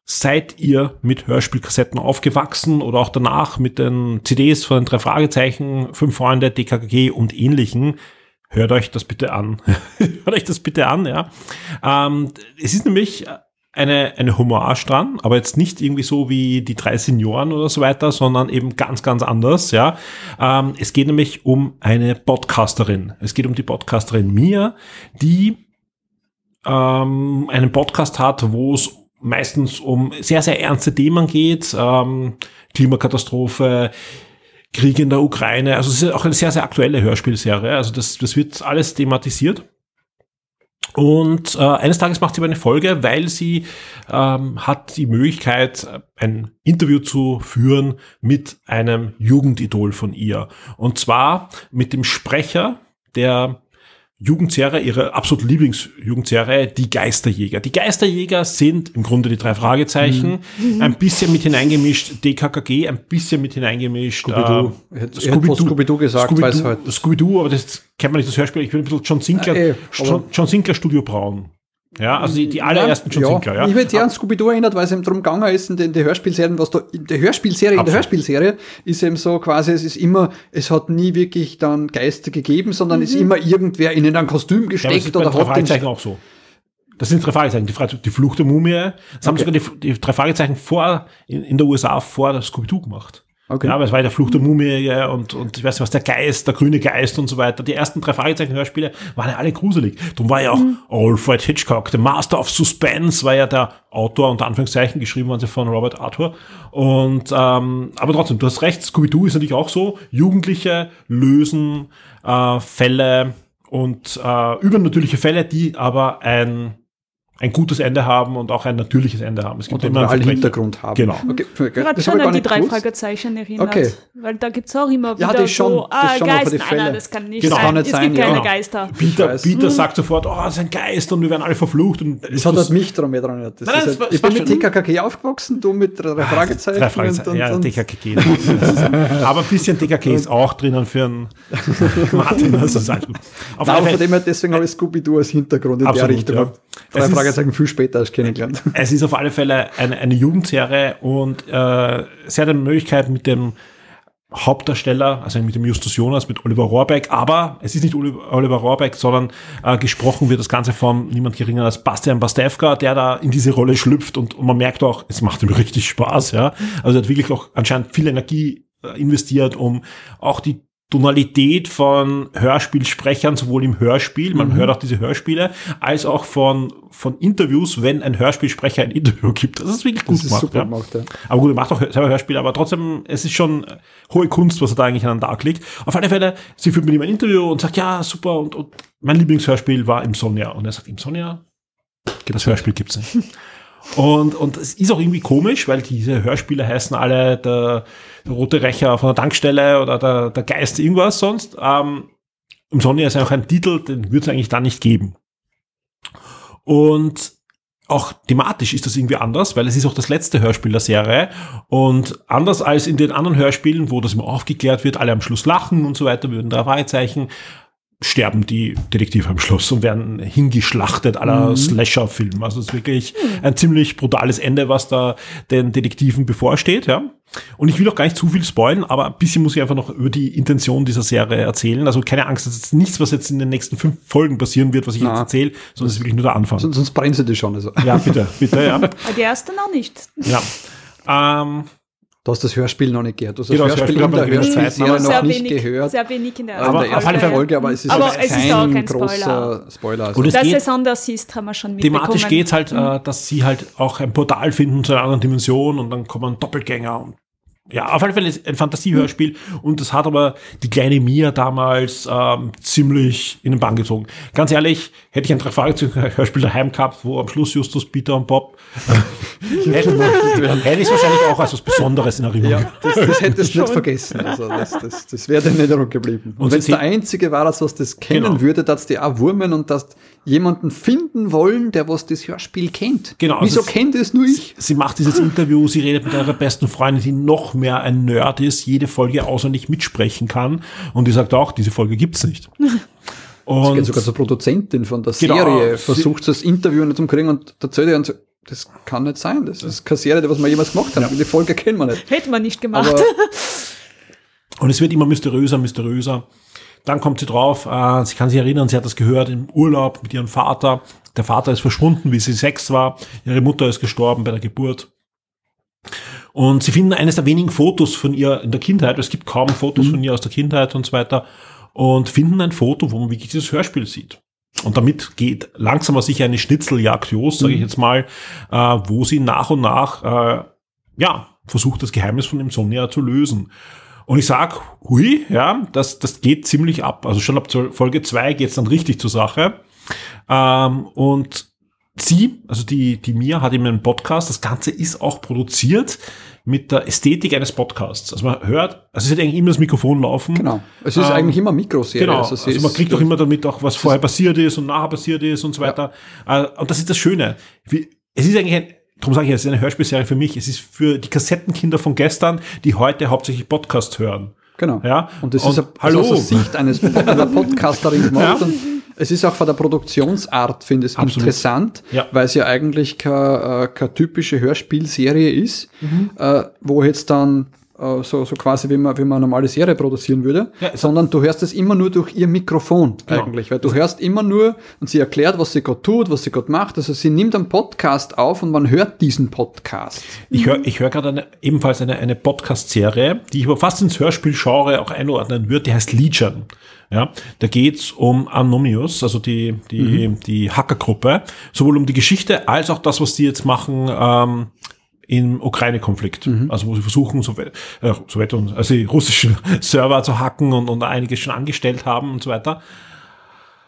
Seid ihr mit Hörspielkassetten aufgewachsen oder auch danach mit den CDs von den drei Fragezeichen, Fünf Freunde, DKKG und ähnlichen? Hört euch das bitte an. [LAUGHS] Hört euch das bitte an, ja. Ähm, es ist nämlich eine, eine Hommage dran, aber jetzt nicht irgendwie so wie die drei Senioren oder so weiter, sondern eben ganz, ganz anders, ja. Ähm, es geht nämlich um eine Podcasterin. Es geht um die Podcasterin Mia, die ähm, einen Podcast hat, wo es meistens um sehr, sehr ernste Themen geht, ähm, Klimakatastrophe, Krieg in der Ukraine, also es ist auch eine sehr, sehr aktuelle Hörspielserie, also das, das wird alles thematisiert. Und äh, eines Tages macht sie aber eine Folge, weil sie ähm, hat die Möglichkeit, ein Interview zu führen mit einem Jugendidol von ihr. Und zwar mit dem Sprecher der Jugendserie, ihre absolute Lieblingsjugendserie, die Geisterjäger. Die Geisterjäger sind im Grunde die drei Fragezeichen, Mhm. ein bisschen mit hineingemischt DKKG, ein bisschen mit hineingemischt Scooby-Doo. äh, Scooby-Doo gesagt, Scooby-Doo, weil's halt- Scooby-Doo, aber das kennt man nicht, das Hörspiel. Ich bin ein bisschen John Sinclair, Ah, eh, John, John Sinclair Studio Braun. Ja, also die, die allerersten John ja, Sinclair, ja. Ich würde sehr an Scooby-Doo erinnert, weil es eben darum gegangen ist, in den, den Hörspielserien, was da, in der Hörspielserie, in der Absolut. Hörspielserie ist eben so quasi, es ist immer, es hat nie wirklich dann Geister gegeben, sondern es ist immer irgendwer in ein Kostüm Ja, gesteckt den oder drei hat den, Fragezeichen auch so. Das sind drei Fragezeichen. Die, die Flucht der Mumie. Das haben Okay. sogar die, die drei Fragezeichen vor, in, in der USA vor der Scooby-Doo gemacht. Okay. Ja, aber es war ja der Fluch der Mumie ja, und, und ich weiß nicht was, der Geist, der grüne Geist und so weiter. Die ersten drei Fragezeichen-Hörspiele waren ja alle gruselig. Darum war ja auch Alfred Hitchcock, der Master of Suspense, war ja der Autor, unter Anführungszeichen, geschrieben worden sie von Robert Arthur. Und, ähm, aber trotzdem, du hast recht, Scooby-Doo ist natürlich auch so. Jugendliche lösen äh, Fälle und äh, übernatürliche Fälle, die aber ein ein gutes Ende haben und auch ein natürliches Ende haben. Es und immer einen Verbrechen. Hintergrund haben. Genau. Okay, Gerade das schon an die drei gewusst. Fragezeichen erinnert. Okay. Weil da gibt's auch immer Ja, wieder das schon, so, das ah, schon, aber Geist, nein, nein, das kann nicht Genau. sein. Kann nicht es sein, gibt ja. keine Genau. Geister. Peter. Peter sagt sofort, oh, das ist ein Geist und wir werden alle verflucht. Und Es hat halt mich daran erinnert. Das Nein, das halt, ich das bin mit schon- TKKG aufgewachsen, du mit drei [LAUGHS] Fragezeichen. Drei Fragezeichen, und, ja, und. Das [LAUGHS] ist- Aber ein bisschen DKK ist auch drinnen für einen [LAUGHS] Martin. Also ist alles gut. Auf Nein, alle aber von Fälle, dem her, deswegen habe ich Scooby-Doo als Hintergrund in Absolut, der Richtung. Fragezeichen viel später als kennengelernt. es ist auf alle Fälle eine, eine Jugendserie und äh, sie hat eine Möglichkeit mit dem Hauptdarsteller, also mit dem Justus Jonas, mit Oliver Rohrbeck, aber es ist nicht Oli- Oliver Rohrbeck, sondern äh, gesprochen wird das Ganze von niemand geringer als Bastian Pastewka, der da in diese Rolle schlüpft und, und man merkt auch, es macht ihm richtig Spaß, ja. Also er hat wirklich auch anscheinend viel Energie äh, investiert, um auch die Tonalität von Hörspielsprechern, sowohl im Hörspiel, man hört auch diese Hörspiele, als auch von, von Interviews, wenn ein Hörspielsprecher ein Interview gibt. Das ist wirklich gut Das ist gemacht. super ja. gemacht, ja. Aber gut, er macht auch selber Hörspiele, aber trotzdem, es ist schon hohe Kunst, was er da eigentlich an den Tag legt. Auf alle Fälle, sie führt mit ihm ein Interview und sagt, ja, super, und, und mein Lieblingshörspiel war im Sonja. Und er sagt, im Sonja? Das Hörspiel gibt's nicht. [LAUGHS] Und, und es ist auch irgendwie komisch, weil diese Hörspiele heißen alle der, rote Rächer von der Tankstelle oder der, der Geist irgendwas sonst. Ähm, Im Sonja ist ja auch ein Titel, den würde es eigentlich da nicht geben. Und auch thematisch ist das irgendwie anders, weil es ist auch das letzte Hörspiel der Serie. Und anders als in den anderen Hörspielen, wo das immer aufgeklärt wird, alle am Schluss lachen und so weiter, würden drei Fragezeichen, sterben die Detektive am Schluss und werden hingeschlachtet aller Mhm. Slasher-Film. Also es ist wirklich ein ziemlich brutales Ende, was da den Detektiven bevorsteht, ja. Und ich will auch gar nicht zu viel spoilen, aber ein bisschen muss ich einfach noch über die Intention dieser Serie erzählen. Also keine Angst, das ist nichts, was jetzt in den nächsten fünf Folgen passieren wird, was ich Na. jetzt erzähle, sondern es ist wirklich nur der Anfang. Sonst, sonst brennen sie die schon. Also. Ja, bitte, bitte, ja. [LAUGHS] Aber die erste noch nicht. Ja. Ähm, Du hast das Hörspiel noch nicht gehört. Du hast das Genau, das Hörspiel Hörspiel in der Hörspielserie noch sehr nicht wenig, gehört. Sehr wenig in der in ersten der ersten Folge. Folge, aber es ist, Aber jetzt es ist auch kein großer Spoiler. Spoiler. Also. Und es Dass geht- es anders ist, haben wir schon mitbekommen. thematisch geht's halt, äh, dass sie halt auch ein Portal finden zu einer anderen Dimension und dann kommen Doppelgänger und ja, auf alle Fälle ist ein Fantasiehörspiel und das hat aber die kleine Mia damals ähm, ziemlich in den Bann gezogen. Ganz ehrlich, hätte ich ein Drei-Fragezeichen-Hörspiel daheim gehabt, wo am Schluss Justus, Peter und Bob hätte, [LAUGHS] hätte ich es wahrscheinlich auch als was Besonderes in Erinnerung. Ja, das, das hättest [LAUGHS] du nicht vergessen. Also das, das, das wäre dir in Erinnerung geblieben. Und, Und wenn es der Einzige war, dass was das kennen Genau. würde, dass die auch wurmen und dass jemanden finden wollen, der was das Hörspiel kennt. Genau, Wieso das- kennt es nur ich? Sie macht dieses Interview, sie redet mit ihrer besten Freundin, die noch mehr ein Nerd ist, jede Folge auswendig mitsprechen kann. Und die sagt auch, diese Folge gibt's nicht. [LAUGHS] Sie Und geht sogar zur Produzentin von der Genau, Serie, sie- versucht das Interview nicht zu kriegen und erzählt ihr, und so, das kann nicht sein. Das ist keine Serie, die was wir jemals gemacht haben. Die Folge kennen wir nicht. Hätte man nicht gemacht. Aber [LAUGHS] Und es wird immer mysteriöser, mysteriöser. Dann kommt sie drauf, äh, sie kann sich erinnern, sie hat das gehört im Urlaub mit ihrem Vater. der Vater ist verschwunden, wie sie sechs war. Ihre Mutter ist gestorben bei der Geburt. Und sie finden eines der wenigen Fotos von ihr in der Kindheit. Es gibt kaum Fotos von ihr aus der Kindheit und so weiter. Und finden ein Foto, wo man wirklich dieses Hörspiel sieht. Und damit geht langsam aber sicher eine Schnitzeljagd los, sage ich jetzt mal, äh, wo sie nach und nach äh, ja, versucht, das Geheimnis von Insomnia zu lösen. Und ich sag, hui, ja, das, das geht ziemlich ab. Also schon ab Folge zwei geht's dann richtig zur Sache. Ähm, und sie, also die, die Mia hat eben einen Podcast. Das Ganze ist auch produziert mit der Ästhetik eines Podcasts. Also man hört, also es hat eigentlich immer das Mikrofon laufen. Genau. Es ist Ähm, eigentlich immer Mikroserie. Genau, Also, also, man ist- kriegt auch immer damit auch, was vorher passiert ist und nachher passiert ist und so weiter. Äh, Und das ist das Schöne. Wie- Es ist eigentlich ein, darum sage ich, es ist eine Hörspielserie für mich. Es ist für die Kassettenkinder von gestern, die heute hauptsächlich Podcast hören. Genau. Ja. Und das Und ist eine, hallo. Aus der Sicht eines einer Podcasterin [LAUGHS] gemacht. Ja. Es ist auch von der Produktionsart, finde ich, Absolut. interessant, Ja. weil es ja eigentlich keine, äh, keine typische Hörspielserie ist, Mhm. äh, wo jetzt dann so, so quasi wie man, wie man eine normale Serie produzieren würde, Ja, sondern du hörst es immer nur durch ihr Mikrofon Genau. eigentlich, weil du hörst immer nur und sie erklärt, was sie gerade tut, was sie gerade macht. Also sie nimmt einen Podcast auf und man hört diesen Podcast. Ich höre ich hör gerade ebenfalls eine, eine Podcast-Serie, die ich aber fast ins Hörspiel-Genre auch einordnen würde, die heißt Legion. Ja, da geht's um Anomius, also die, die, die Hackergruppe, sowohl um die Geschichte als auch das, was die jetzt machen ähm, im Ukraine-Konflikt. Also wo sie versuchen, Sowjet, äh, und, also die russischen [LAUGHS] Server zu hacken und, und einiges schon angestellt haben und so weiter.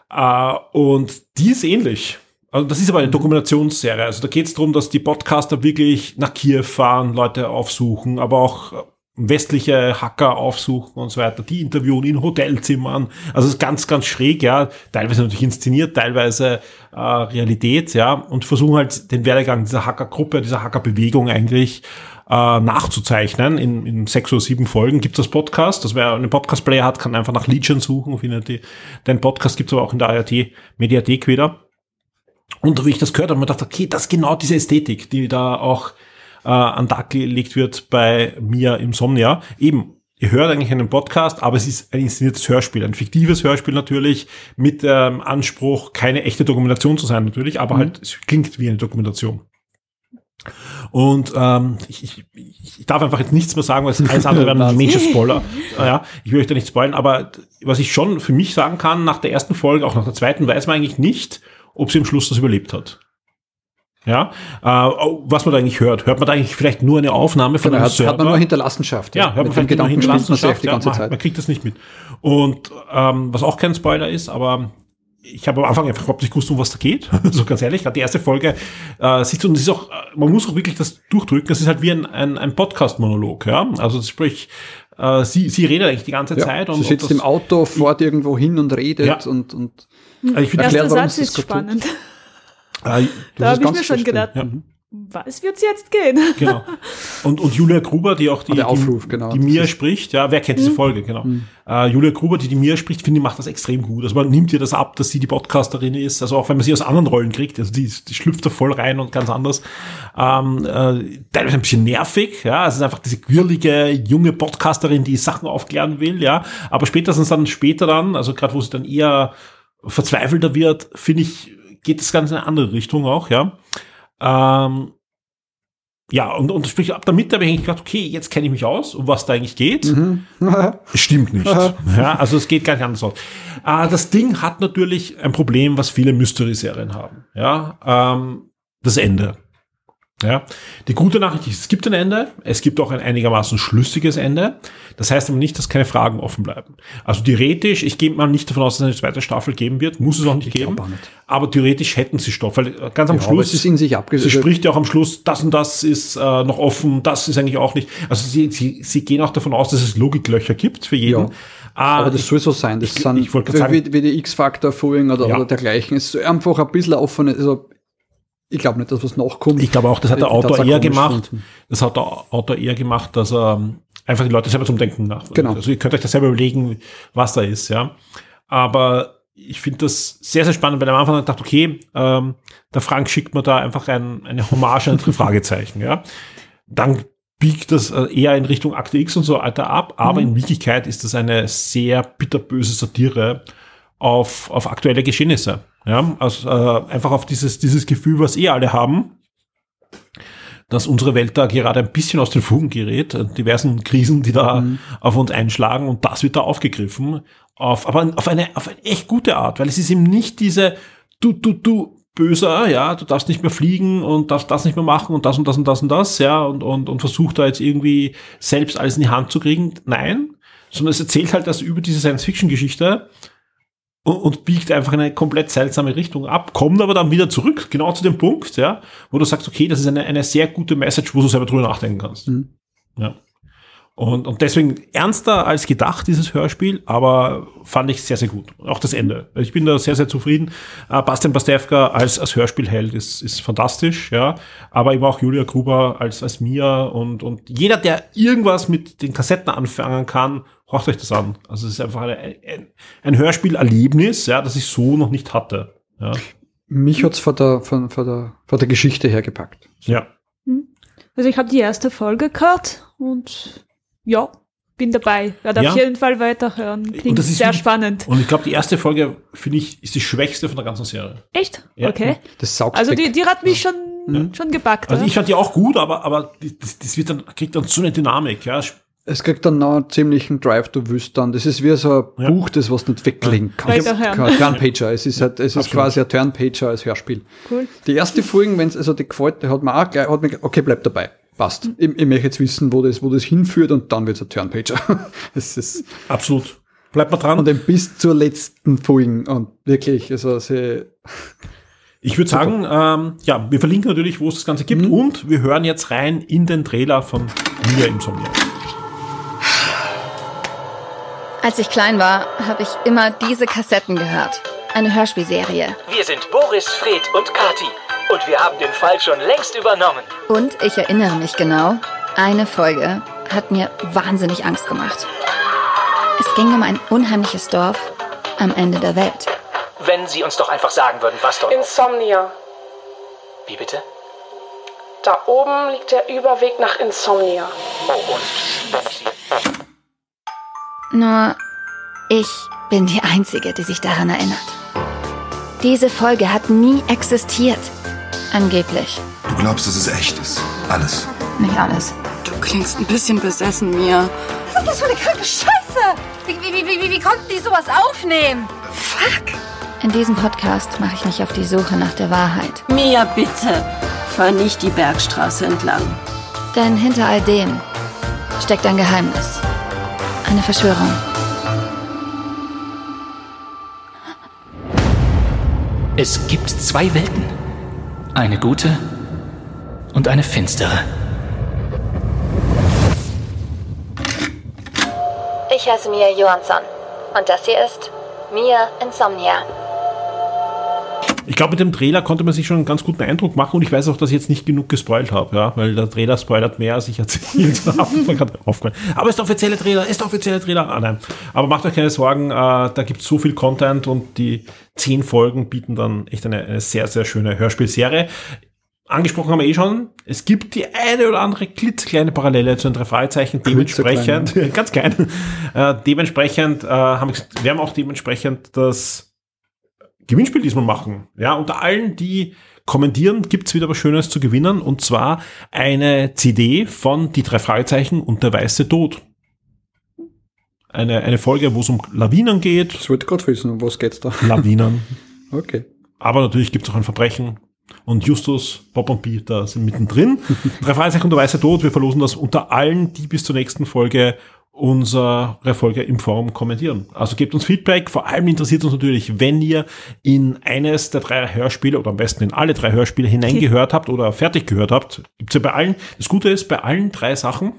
Äh, und die ist ähnlich. Also das ist aber eine Dokumentationsserie. Also da geht es darum, dass die Podcaster wirklich nach Kiew fahren, Leute aufsuchen, aber auch westliche Hacker aufsuchen und so weiter, die interviewen in Hotelzimmern. Also es ist ganz, ganz schräg, ja. Teilweise natürlich inszeniert, teilweise äh, Realität, ja. Und versuchen halt den Werdegang dieser Hackergruppe, dieser Hackerbewegung eigentlich äh, nachzuzeichnen. In, in sechs oder sieben Folgen gibt es das Podcast. Das wer einen Podcast-Player hat, kann einfach nach Legion suchen, findet die. Den Podcast gibt es aber auch in der ART-Mediathek wieder. Und wie ich das gehört habe, habe ich gedacht, okay, das ist genau diese Ästhetik, die da auch äh, an Tag gelegt wird bei mir im Somnia. Eben, ihr hört eigentlich einen Podcast, aber es ist ein inszeniertes Hörspiel, ein fiktives Hörspiel natürlich, mit ähm, Anspruch, keine echte Dokumentation zu sein natürlich, aber halt, es klingt wie eine Dokumentation. Und ähm, ich, ich, ich darf einfach jetzt nichts mehr sagen, weil es alles andere [LAUGHS] wäre ein Major Spoiler. Äh, Ja, ich will euch da nicht spoilern, aber was ich schon für mich sagen kann, nach der ersten Folge, auch nach der zweiten, weiß man eigentlich nicht, ob sie am Schluss das überlebt hat. Ja, äh, was man da eigentlich hört. Hört man da eigentlich vielleicht nur eine Aufnahme von Genau, einem hat, hat man Server? nur Hinterlassenschaft. Ja, hört man vielleicht nur Gedanken man sich Hinterlassenschaft, die ja, ganze man, Zeit. man kriegt das nicht mit. Und ähm, was auch kein Spoiler ist, aber ich habe am Anfang einfach überhaupt nicht gewusst, um was da geht. [LAUGHS] so ganz ehrlich, gerade die erste Folge äh, sieht und es ist auch, äh, man muss auch wirklich das durchdrücken. Es ist halt wie ein, ein, ein Podcast-Monolog, ja. Also sprich, äh, sie, sie redet eigentlich die ganze Ja, Zeit und sie sitzt und das, im Auto, fährt irgendwo hin und redet Ja. und, und also ich finde, Erklärt, Erster Satz ist spannend. Äh, Da habe ich mir schon gedacht, Ja. was wird's jetzt gehen? Genau. Und, und Julia Gruber, die auch die, Ah, der die, Aufruf, genau. die Mia ist- spricht, ja, wer kennt diese Folge, genau. Äh, Julia Gruber, die die Mia spricht, finde ich, macht das extrem gut. Also man nimmt ihr das ab, dass sie die Podcasterin ist, also auch wenn man sie aus anderen Rollen kriegt, also die, die schlüpft da voll rein und ganz anders. Ähm, äh, teilweise ein bisschen nervig, ja, es ist einfach diese quirlige, junge Podcasterin, die Sachen aufklären will, ja, aber spätestens dann später dann, also gerade wo sie dann eher verzweifelter wird, finde ich, geht das Ganze in eine andere Richtung auch, ja. Ähm, ja, und, und sprich, ab der Mitte habe ich eigentlich gedacht, okay, jetzt kenne ich mich aus, um was da eigentlich geht. Mhm. [LAUGHS] Stimmt nicht. ja, also es geht gar nicht anders aus. Äh, das Ding hat natürlich ein Problem, was viele Mystery-Serien haben. Ja, ähm, das Ende. Ja, die gute Nachricht ist, es gibt ein Ende, es gibt auch ein einigermaßen schlüssiges Ende. Das heißt aber nicht, dass keine Fragen offen bleiben. Also theoretisch, ich gehe mal nicht davon aus, dass es eine zweite Staffel geben wird, muss es auch nicht geben. glaub auch nicht. Aber theoretisch hätten sie Stoff, weil ganz am Ja, aber Schluss. es ist in sich Sie abgesetzt. spricht ja auch am Schluss, das und das ist äh, noch offen, das ist eigentlich auch nicht. Also sie, sie, sie gehen auch davon aus, dass es Logiklöcher gibt für jeden. Ja. Aber das ich- soll so sein. Das ich- sind ich sagen- wie, wie die X-Factor-Folgen oder, Ja. oder dergleichen. Es ist einfach ein bisschen offene, also ich glaube nicht, dass was nachkommt. Ich glaube auch, das hat der ich Autor eher gemacht. finden. Das hat der Autor eher gemacht, dass er ähm, einfach die Leute selber zum Denken nach. Genau. Also ihr könnt euch das selber überlegen, was da ist, ja. Aber ich finde das sehr, sehr spannend, weil am Anfang gedacht, okay, ähm, der Frank schickt mir da einfach ein, eine Hommage an drei Fragezeichen, ja. Dann biegt das äh, eher in Richtung Akte X und so weiter ab, aber Mhm. in Wirklichkeit ist das eine sehr bitterböse Satire auf, auf aktuelle Geschehnisse. Ja, also äh, einfach auf dieses, dieses Gefühl, was eh alle haben, dass unsere Welt da gerade ein bisschen aus den Fugen gerät, äh, diversen Krisen, die da Mhm. auf uns einschlagen und das wird da aufgegriffen, auf, aber auf eine, auf eine echt gute Art, weil es ist eben nicht diese, du, du, du, böser, ja, du darfst nicht mehr fliegen und darfst das nicht mehr machen und das und das und das und das, ja, und, und, und versucht da jetzt irgendwie selbst alles in die Hand zu kriegen. Nein, sondern es erzählt halt das über diese Science-Fiction-Geschichte und, und biegt einfach in eine komplett seltsame Richtung ab, kommt aber dann wieder zurück, genau zu dem Punkt, ja, wo du sagst, okay, das ist eine, eine sehr gute Message, wo du selber drüber nachdenken kannst. Mhm. Ja. Und, und deswegen ernster als gedacht, dieses Hörspiel, aber fand ich sehr, sehr gut. Auch das Ende. Ich bin da sehr, sehr zufrieden. Äh, Bastian Pastewka als, als Hörspielheld ist, ist fantastisch, ja. Aber eben auch Julia Gruber als, als Mia und, und jeder, der irgendwas mit den Kassetten anfangen kann, horcht euch das an. Also es ist einfach eine, ein, ein Hörspielerlebnis, ja, das ich so noch nicht hatte. Ja. Mich hat's von der, von, von der, von der Geschichte her gepackt. ja. Also ich habe die erste Folge gehört und ja, bin dabei. Werde Ja. auf jeden Fall weiterhören. Klingt das ist sehr wirklich- spannend. Und ich glaube, die erste Folge, finde ich, ist die schwächste von der ganzen Serie. Echt? Ja. Okay. Das saugt Also die, die hat mich schon, schon gepackt. Also ja? ich fand die auch gut, aber, aber das, das wird dann, kriegt dann so eine Dynamik, ja. Es kriegt dann noch einen ziemlichen Drive, du willst dann. Das ist wie so ein Ja. Buch, das was nicht weglegen kannst. Weiterhören. Kein Turnpager. Es ist halt, es ist Absolut. quasi ein Turnpager als Hörspiel. Cool. Die erste Folge, wenn es also die gefällt, hat mir auch gleich, hat mir, okay, bleib dabei. Passt. Ich, ich möchte jetzt wissen, wo das, wo das hinführt und dann wird es ein Turnpager. [LAUGHS] es ist, Absolut. Bleibt mal dran. und dann bis zur letzten Folge und wirklich, also sie, Ich würde sagen, ähm, ja, wir verlinken natürlich, wo es das Ganze gibt und wir hören jetzt rein in den Trailer von Mia Insomnia. Als ich klein war, habe ich immer diese Kassetten gehört. Eine Hörspielserie. Wir sind Boris, Fred und Kati. Und wir haben den Fall schon längst übernommen. Und ich erinnere mich genau, eine Folge hat mir wahnsinnig Angst gemacht. Es ging um ein unheimliches Dorf am Ende der Welt. Wenn Sie uns doch einfach sagen würden, was dort... Insomnia. Wie bitte? Da oben liegt der Überweg nach Insomnia. Oh, und wenn ich Sie... Nur ich bin die Einzige, die sich daran erinnert. Diese Folge hat nie existiert. Angeblich. Du glaubst, dass es echt ist. Alles. Nicht alles. Du klingst ein bisschen besessen, Mia. Was ist das für eine kranke Scheiße? Wie, wie, wie, wie, wie konnten die sowas aufnehmen? Fuck. In diesem Podcast mache ich mich auf die Suche nach der Wahrheit. Mia, bitte. Fahr nicht die Bergstraße entlang. Denn hinter all dem steckt ein Geheimnis. Eine Verschwörung. Es gibt zwei Welten. Eine gute und eine finstere. Ich heiße Mia Johansson. Und das hier ist Mia Insomnia. Ich glaube, mit dem Trailer konnte man sich schon einen ganz guten Eindruck machen und ich weiß auch, dass ich jetzt nicht genug gespoilt habe, ja, weil der Trailer spoilert mehr, als ich erzählt [LAUGHS] habe. Aber ist der offizielle Trailer, ist der offizielle Trailer. Ah, nein. Aber macht euch keine Sorgen, äh, da gibt es so viel Content und die zehn Folgen bieten dann echt eine, eine sehr, sehr schöne Hörspielserie. Angesprochen haben wir eh schon, es gibt die eine oder andere klitzekleine Parallele zu den drei Fragezeichen. Dementsprechend, [LAUGHS] ganz klein, äh, dementsprechend äh, haben wir haben auch dementsprechend das Gewinnspiel diesmal machen. Ja, unter allen, die kommentieren, gibt's wieder was Schönes zu gewinnen und zwar eine CD von Die drei Fragezeichen und der weiße Tod. Eine, eine Folge, wo es um Lawinen geht. ich wollte gerade wissen, um was geht's da? Lawinen. [LAUGHS] Okay. Aber natürlich gibt's auch ein Verbrechen. Und Justus, Bob und Peter sind mittendrin. [LAUGHS] Drei Fragezeichen und der weiße Tod. Wir verlosen das unter allen, die bis zur nächsten Folge unsere Folge im Forum kommentieren. Also gebt uns Feedback. Vor allem interessiert uns natürlich, wenn ihr in eines der drei Hörspiele oder am besten in alle drei Hörspiele hineingehört habt oder fertig gehört habt. Gibt's ja bei allen. Das Gute ist, bei allen drei Sachen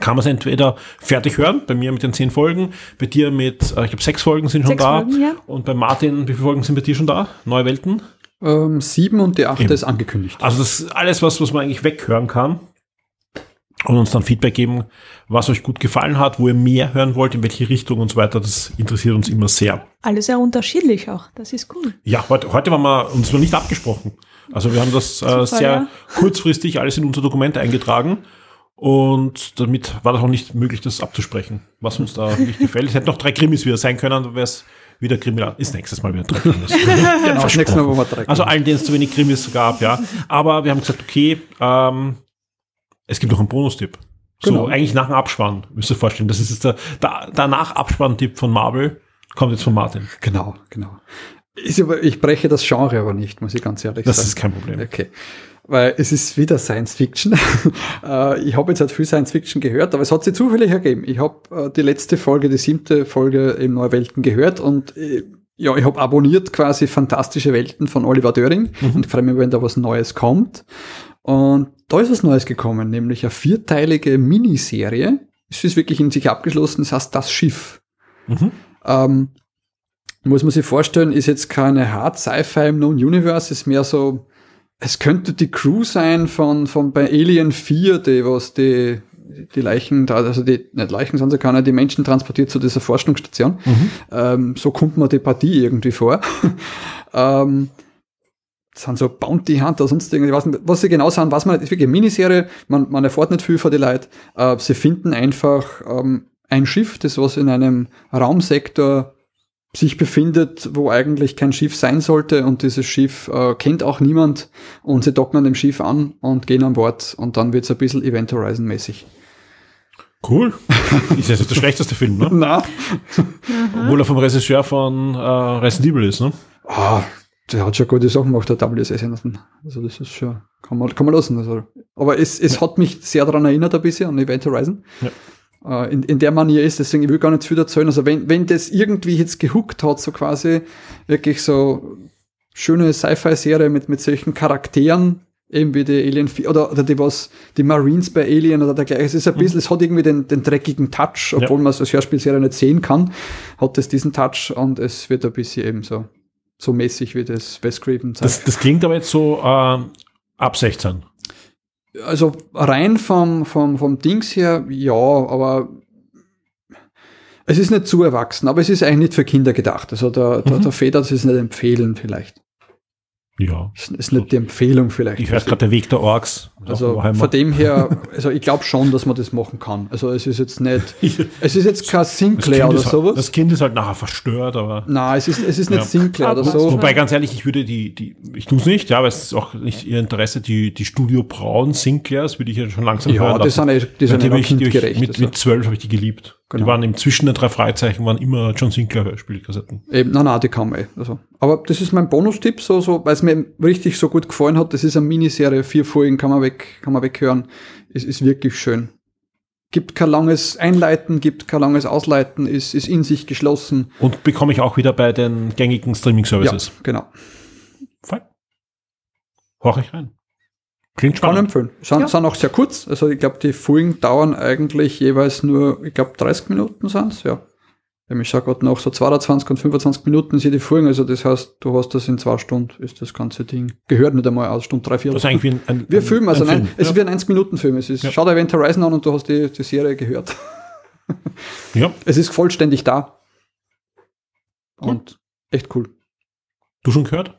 kann man es entweder fertig hören, bei mir mit den zehn Folgen, bei dir mit, äh, ich glaube sechs Folgen sind schon Sechs da. Folgen, ja. Und bei Martin, wie viele Folgen sind bei dir schon da? Neue Welten? Ähm, sieben und die achte Eben. ist angekündigt. Also das ist alles, was, was man eigentlich weghören kann. Und uns dann Feedback geben, was euch gut gefallen hat, wo ihr mehr hören wollt, in welche Richtung und so weiter. Das interessiert uns immer sehr. Alle sehr unterschiedlich auch. Das ist cool. Ja, heute, heute waren wir uns noch nicht abgesprochen. Also wir haben das äh, Super, sehr ja. [LAUGHS] kurzfristig alles in unser Dokument eingetragen. Und damit war das auch nicht möglich, das abzusprechen, was uns da nicht [LAUGHS] gefällt. Es hätten noch drei Krimis wieder sein können, dann wäre es wieder Krimi ist nächstes Mal wieder drei Krimis. [LAUGHS] Genau, das nächste Mal, drei Also Krimis. allen, denen es zu wenig Krimis gab, ja. Aber wir haben gesagt, okay, ähm, es gibt noch einen Bonustipp. So, Genau. eigentlich nach dem Abspann, müsst ihr vorstellen. Das ist jetzt der, der, der Nach-Abspann-Tipp von Marvel. Kommt jetzt von Martin. Genau, genau. Ist aber, ich breche das Genre aber nicht, muss ich ganz ehrlich Das sagen. ist kein Problem. Okay. Weil es ist wieder Science Fiction. [LAUGHS] Äh, ich habe jetzt halt viel Science Fiction gehört, aber es hat sich zufällig ergeben. Ich habe äh, die letzte Folge, die siebte Folge im Neue Welten gehört und äh, ja, ich habe abonniert quasi Fantastische Welten von Oliver Döring und ich freue mich, wenn da was Neues kommt. Und da ist was Neues gekommen, nämlich eine vierteilige Miniserie. Es ist wirklich in sich abgeschlossen, das heißt Das Schiff. Ähm, muss man sich vorstellen, ist jetzt keine Hard Sci-Fi im Known Universe, ist mehr so, es könnte die Crew sein von, von bei Alien 4, die was die, die Leichen, also die, nicht Leichen sind sie keine, die Menschen transportiert zu dieser Forschungsstation. Ähm, so kommt man die Partie irgendwie vor. [LAUGHS] ähm, sind so Bounty Hunter, sonst weiß nicht, was sie genau sind, was man nicht, ist wirklich eine Miniserie, man, man erfährt nicht viel von den Leuten. Äh, sie finden einfach ähm, ein Schiff, das was in einem Raumsektor sich befindet, wo eigentlich kein Schiff sein sollte und dieses Schiff äh, kennt auch niemand und sie docken an dem Schiff an und gehen an Bord und dann wird's ein bisschen Event Horizon mäßig. Cool. [LAUGHS] ist jetzt nicht der schlechteste Film, ne? [LAUGHS] Na. Obwohl er vom Regisseur von äh, Resident Evil ist, ne? Ah, der hat schon gute Sachen gemacht, der W.S. Anderson. Also das ist schon, kann man, kann man lassen. Also. Aber es, es hat mich sehr daran erinnert ein bisschen an Event Horizon. Äh, in, in der Manier ist, deswegen ich will gar nicht zu viel erzählen. Also wenn, wenn das irgendwie jetzt gehuckt hat, so quasi wirklich so schöne Sci-Fi-Serie mit, mit solchen Charakteren, eben wie die Alien 4 oder, oder die was, die Marines bei Alien oder dergleichen. Es ist ein bisschen, es hat irgendwie den, den dreckigen Touch, obwohl man es als Hörspielserie nicht sehen kann, hat es diesen Touch und es wird ein bisschen eben so, so mäßig wie das Wes Craven zeigt. Das, das klingt aber jetzt so äh, ab 16. Also rein vom, vom, vom Dings her, ja, aber es ist nicht zu erwachsen, aber es ist eigentlich nicht für Kinder gedacht. Also der, der, Mhm. der Feder, das ist nicht empfehlen vielleicht. Ja. Das ist nicht die Empfehlung vielleicht. Ich höre gerade der Weg der Orks. Also von dem her, also ich glaube schon, dass man das machen kann. Also es ist jetzt nicht, [LAUGHS] es ist jetzt kein Sinclair oder ist, halt- sowas. das kind ist halt nachher verstört, aber. Nein, es ist, es ist nicht Ja. Sinclair oder so. Wobei ganz ehrlich, ich würde die, die ich tue es nicht, ja, aber es ist auch nicht ihr Interesse, die, die Studio Braun Sinclairs würde ich ja schon langsam Ja, hören die lassen. sind eh- die sind die hab ich kindgerecht, Mit, also. mit zwölf habe ich die geliebt. Die Genau. waren im Zwischen der drei Freizeichen waren immer John Sinclair Hörspielkassetten. Eben, nein, nein, die man eh. Also. Aber das ist mein Bonustipp, so, so, weil es mir richtig so gut gefallen hat. Das ist eine Miniserie, vier Folgen kann man weg, kann man weghören. Es ist wirklich schön. Gibt kein langes Einleiten, gibt kein langes Ausleiten, ist, ist in sich geschlossen. Und bekomme ich auch wieder bei den gängigen Streaming-Services. Ja, genau. Fein. Horch ich rein. Klingt Kann spannend. empfehlen. Sind, Ja. sind auch sehr kurz. Also ich glaube, die Folgen dauern eigentlich jeweils nur, ich glaube, 30 Minuten sind's ja. Wenn ich sage gerade noch so 22 und 25 Minuten sind die Folgen, also das heißt, du hast das in zwei Stunden, ist das ganze Ding. Gehört nicht einmal aus, Stunde drei, vier. Das ist eigentlich wie ein, ein, Wir filmen, also ein nein, Film, es ja. ist wie ein 90-Minuten-Film. Es ist, schau dir Event Horizon an und du hast die, die Serie gehört. [LAUGHS] Ja. Es ist vollständig da. Und echt cool. Du schon gehört?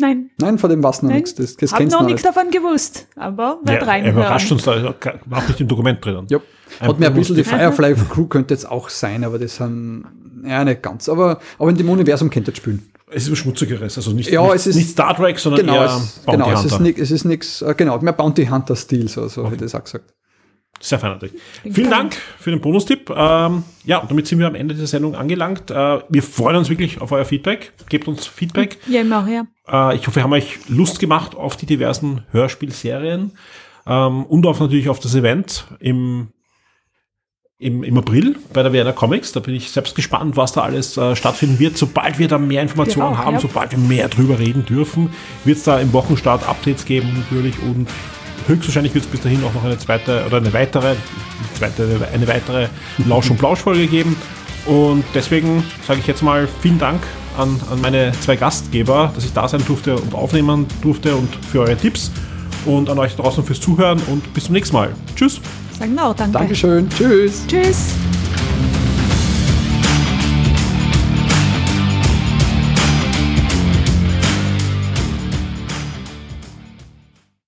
Nein. Nein, von dem was noch nichts. Das, das Hab kennst noch nichts nicht. davon gewusst, aber Ja, werd er reinhören. überrascht uns da, war auch nicht im Dokument drinnen. Ja. Ein Hat mir ein bisschen die. Firefly Crew könnte jetzt auch sein, aber das sind, ja, nicht ganz. Aber, aber in dem Universum könnte es spielen. Es ist was Schmutzigeres, also nicht, Ja, nicht, es ist- nicht Star Trek, sondern Genau, eher es, Bounty genau, es Hunter. ist, nix, es ist nichts, genau, mehr Bounty Hunter-Stil, so, so hätte ich das auch gesagt. Sehr fein natürlich. Vielen Dank für den Bonustipp. Ähm, ja, und damit sind wir am Ende dieser Sendung angelangt. Äh, wir freuen uns wirklich auf euer Feedback. Gebt uns Feedback. Ja, immer her. Äh, ich hoffe, wir haben euch Lust gemacht auf die diversen Hörspielserien ähm, und auf natürlich auf das Event im, im, im April bei der Vienna Comics. Da bin ich selbst gespannt, was da alles äh, stattfinden wird. Sobald wir da mehr Informationen auch, haben, ja. sobald wir mehr drüber reden dürfen, wird es da im Wochenstart Updates geben natürlich und höchstwahrscheinlich wird es bis dahin auch noch eine zweite oder eine weitere, zweite, eine weitere Lausch- und Plausch-Folge geben. Und deswegen sage ich jetzt mal vielen Dank an, an meine zwei Gastgeber, dass ich da sein durfte und aufnehmen durfte und für eure Tipps und an euch draußen fürs Zuhören und bis zum nächsten Mal. Tschüss. Sagen auch danke. Dankeschön. Tschüss. Tschüss.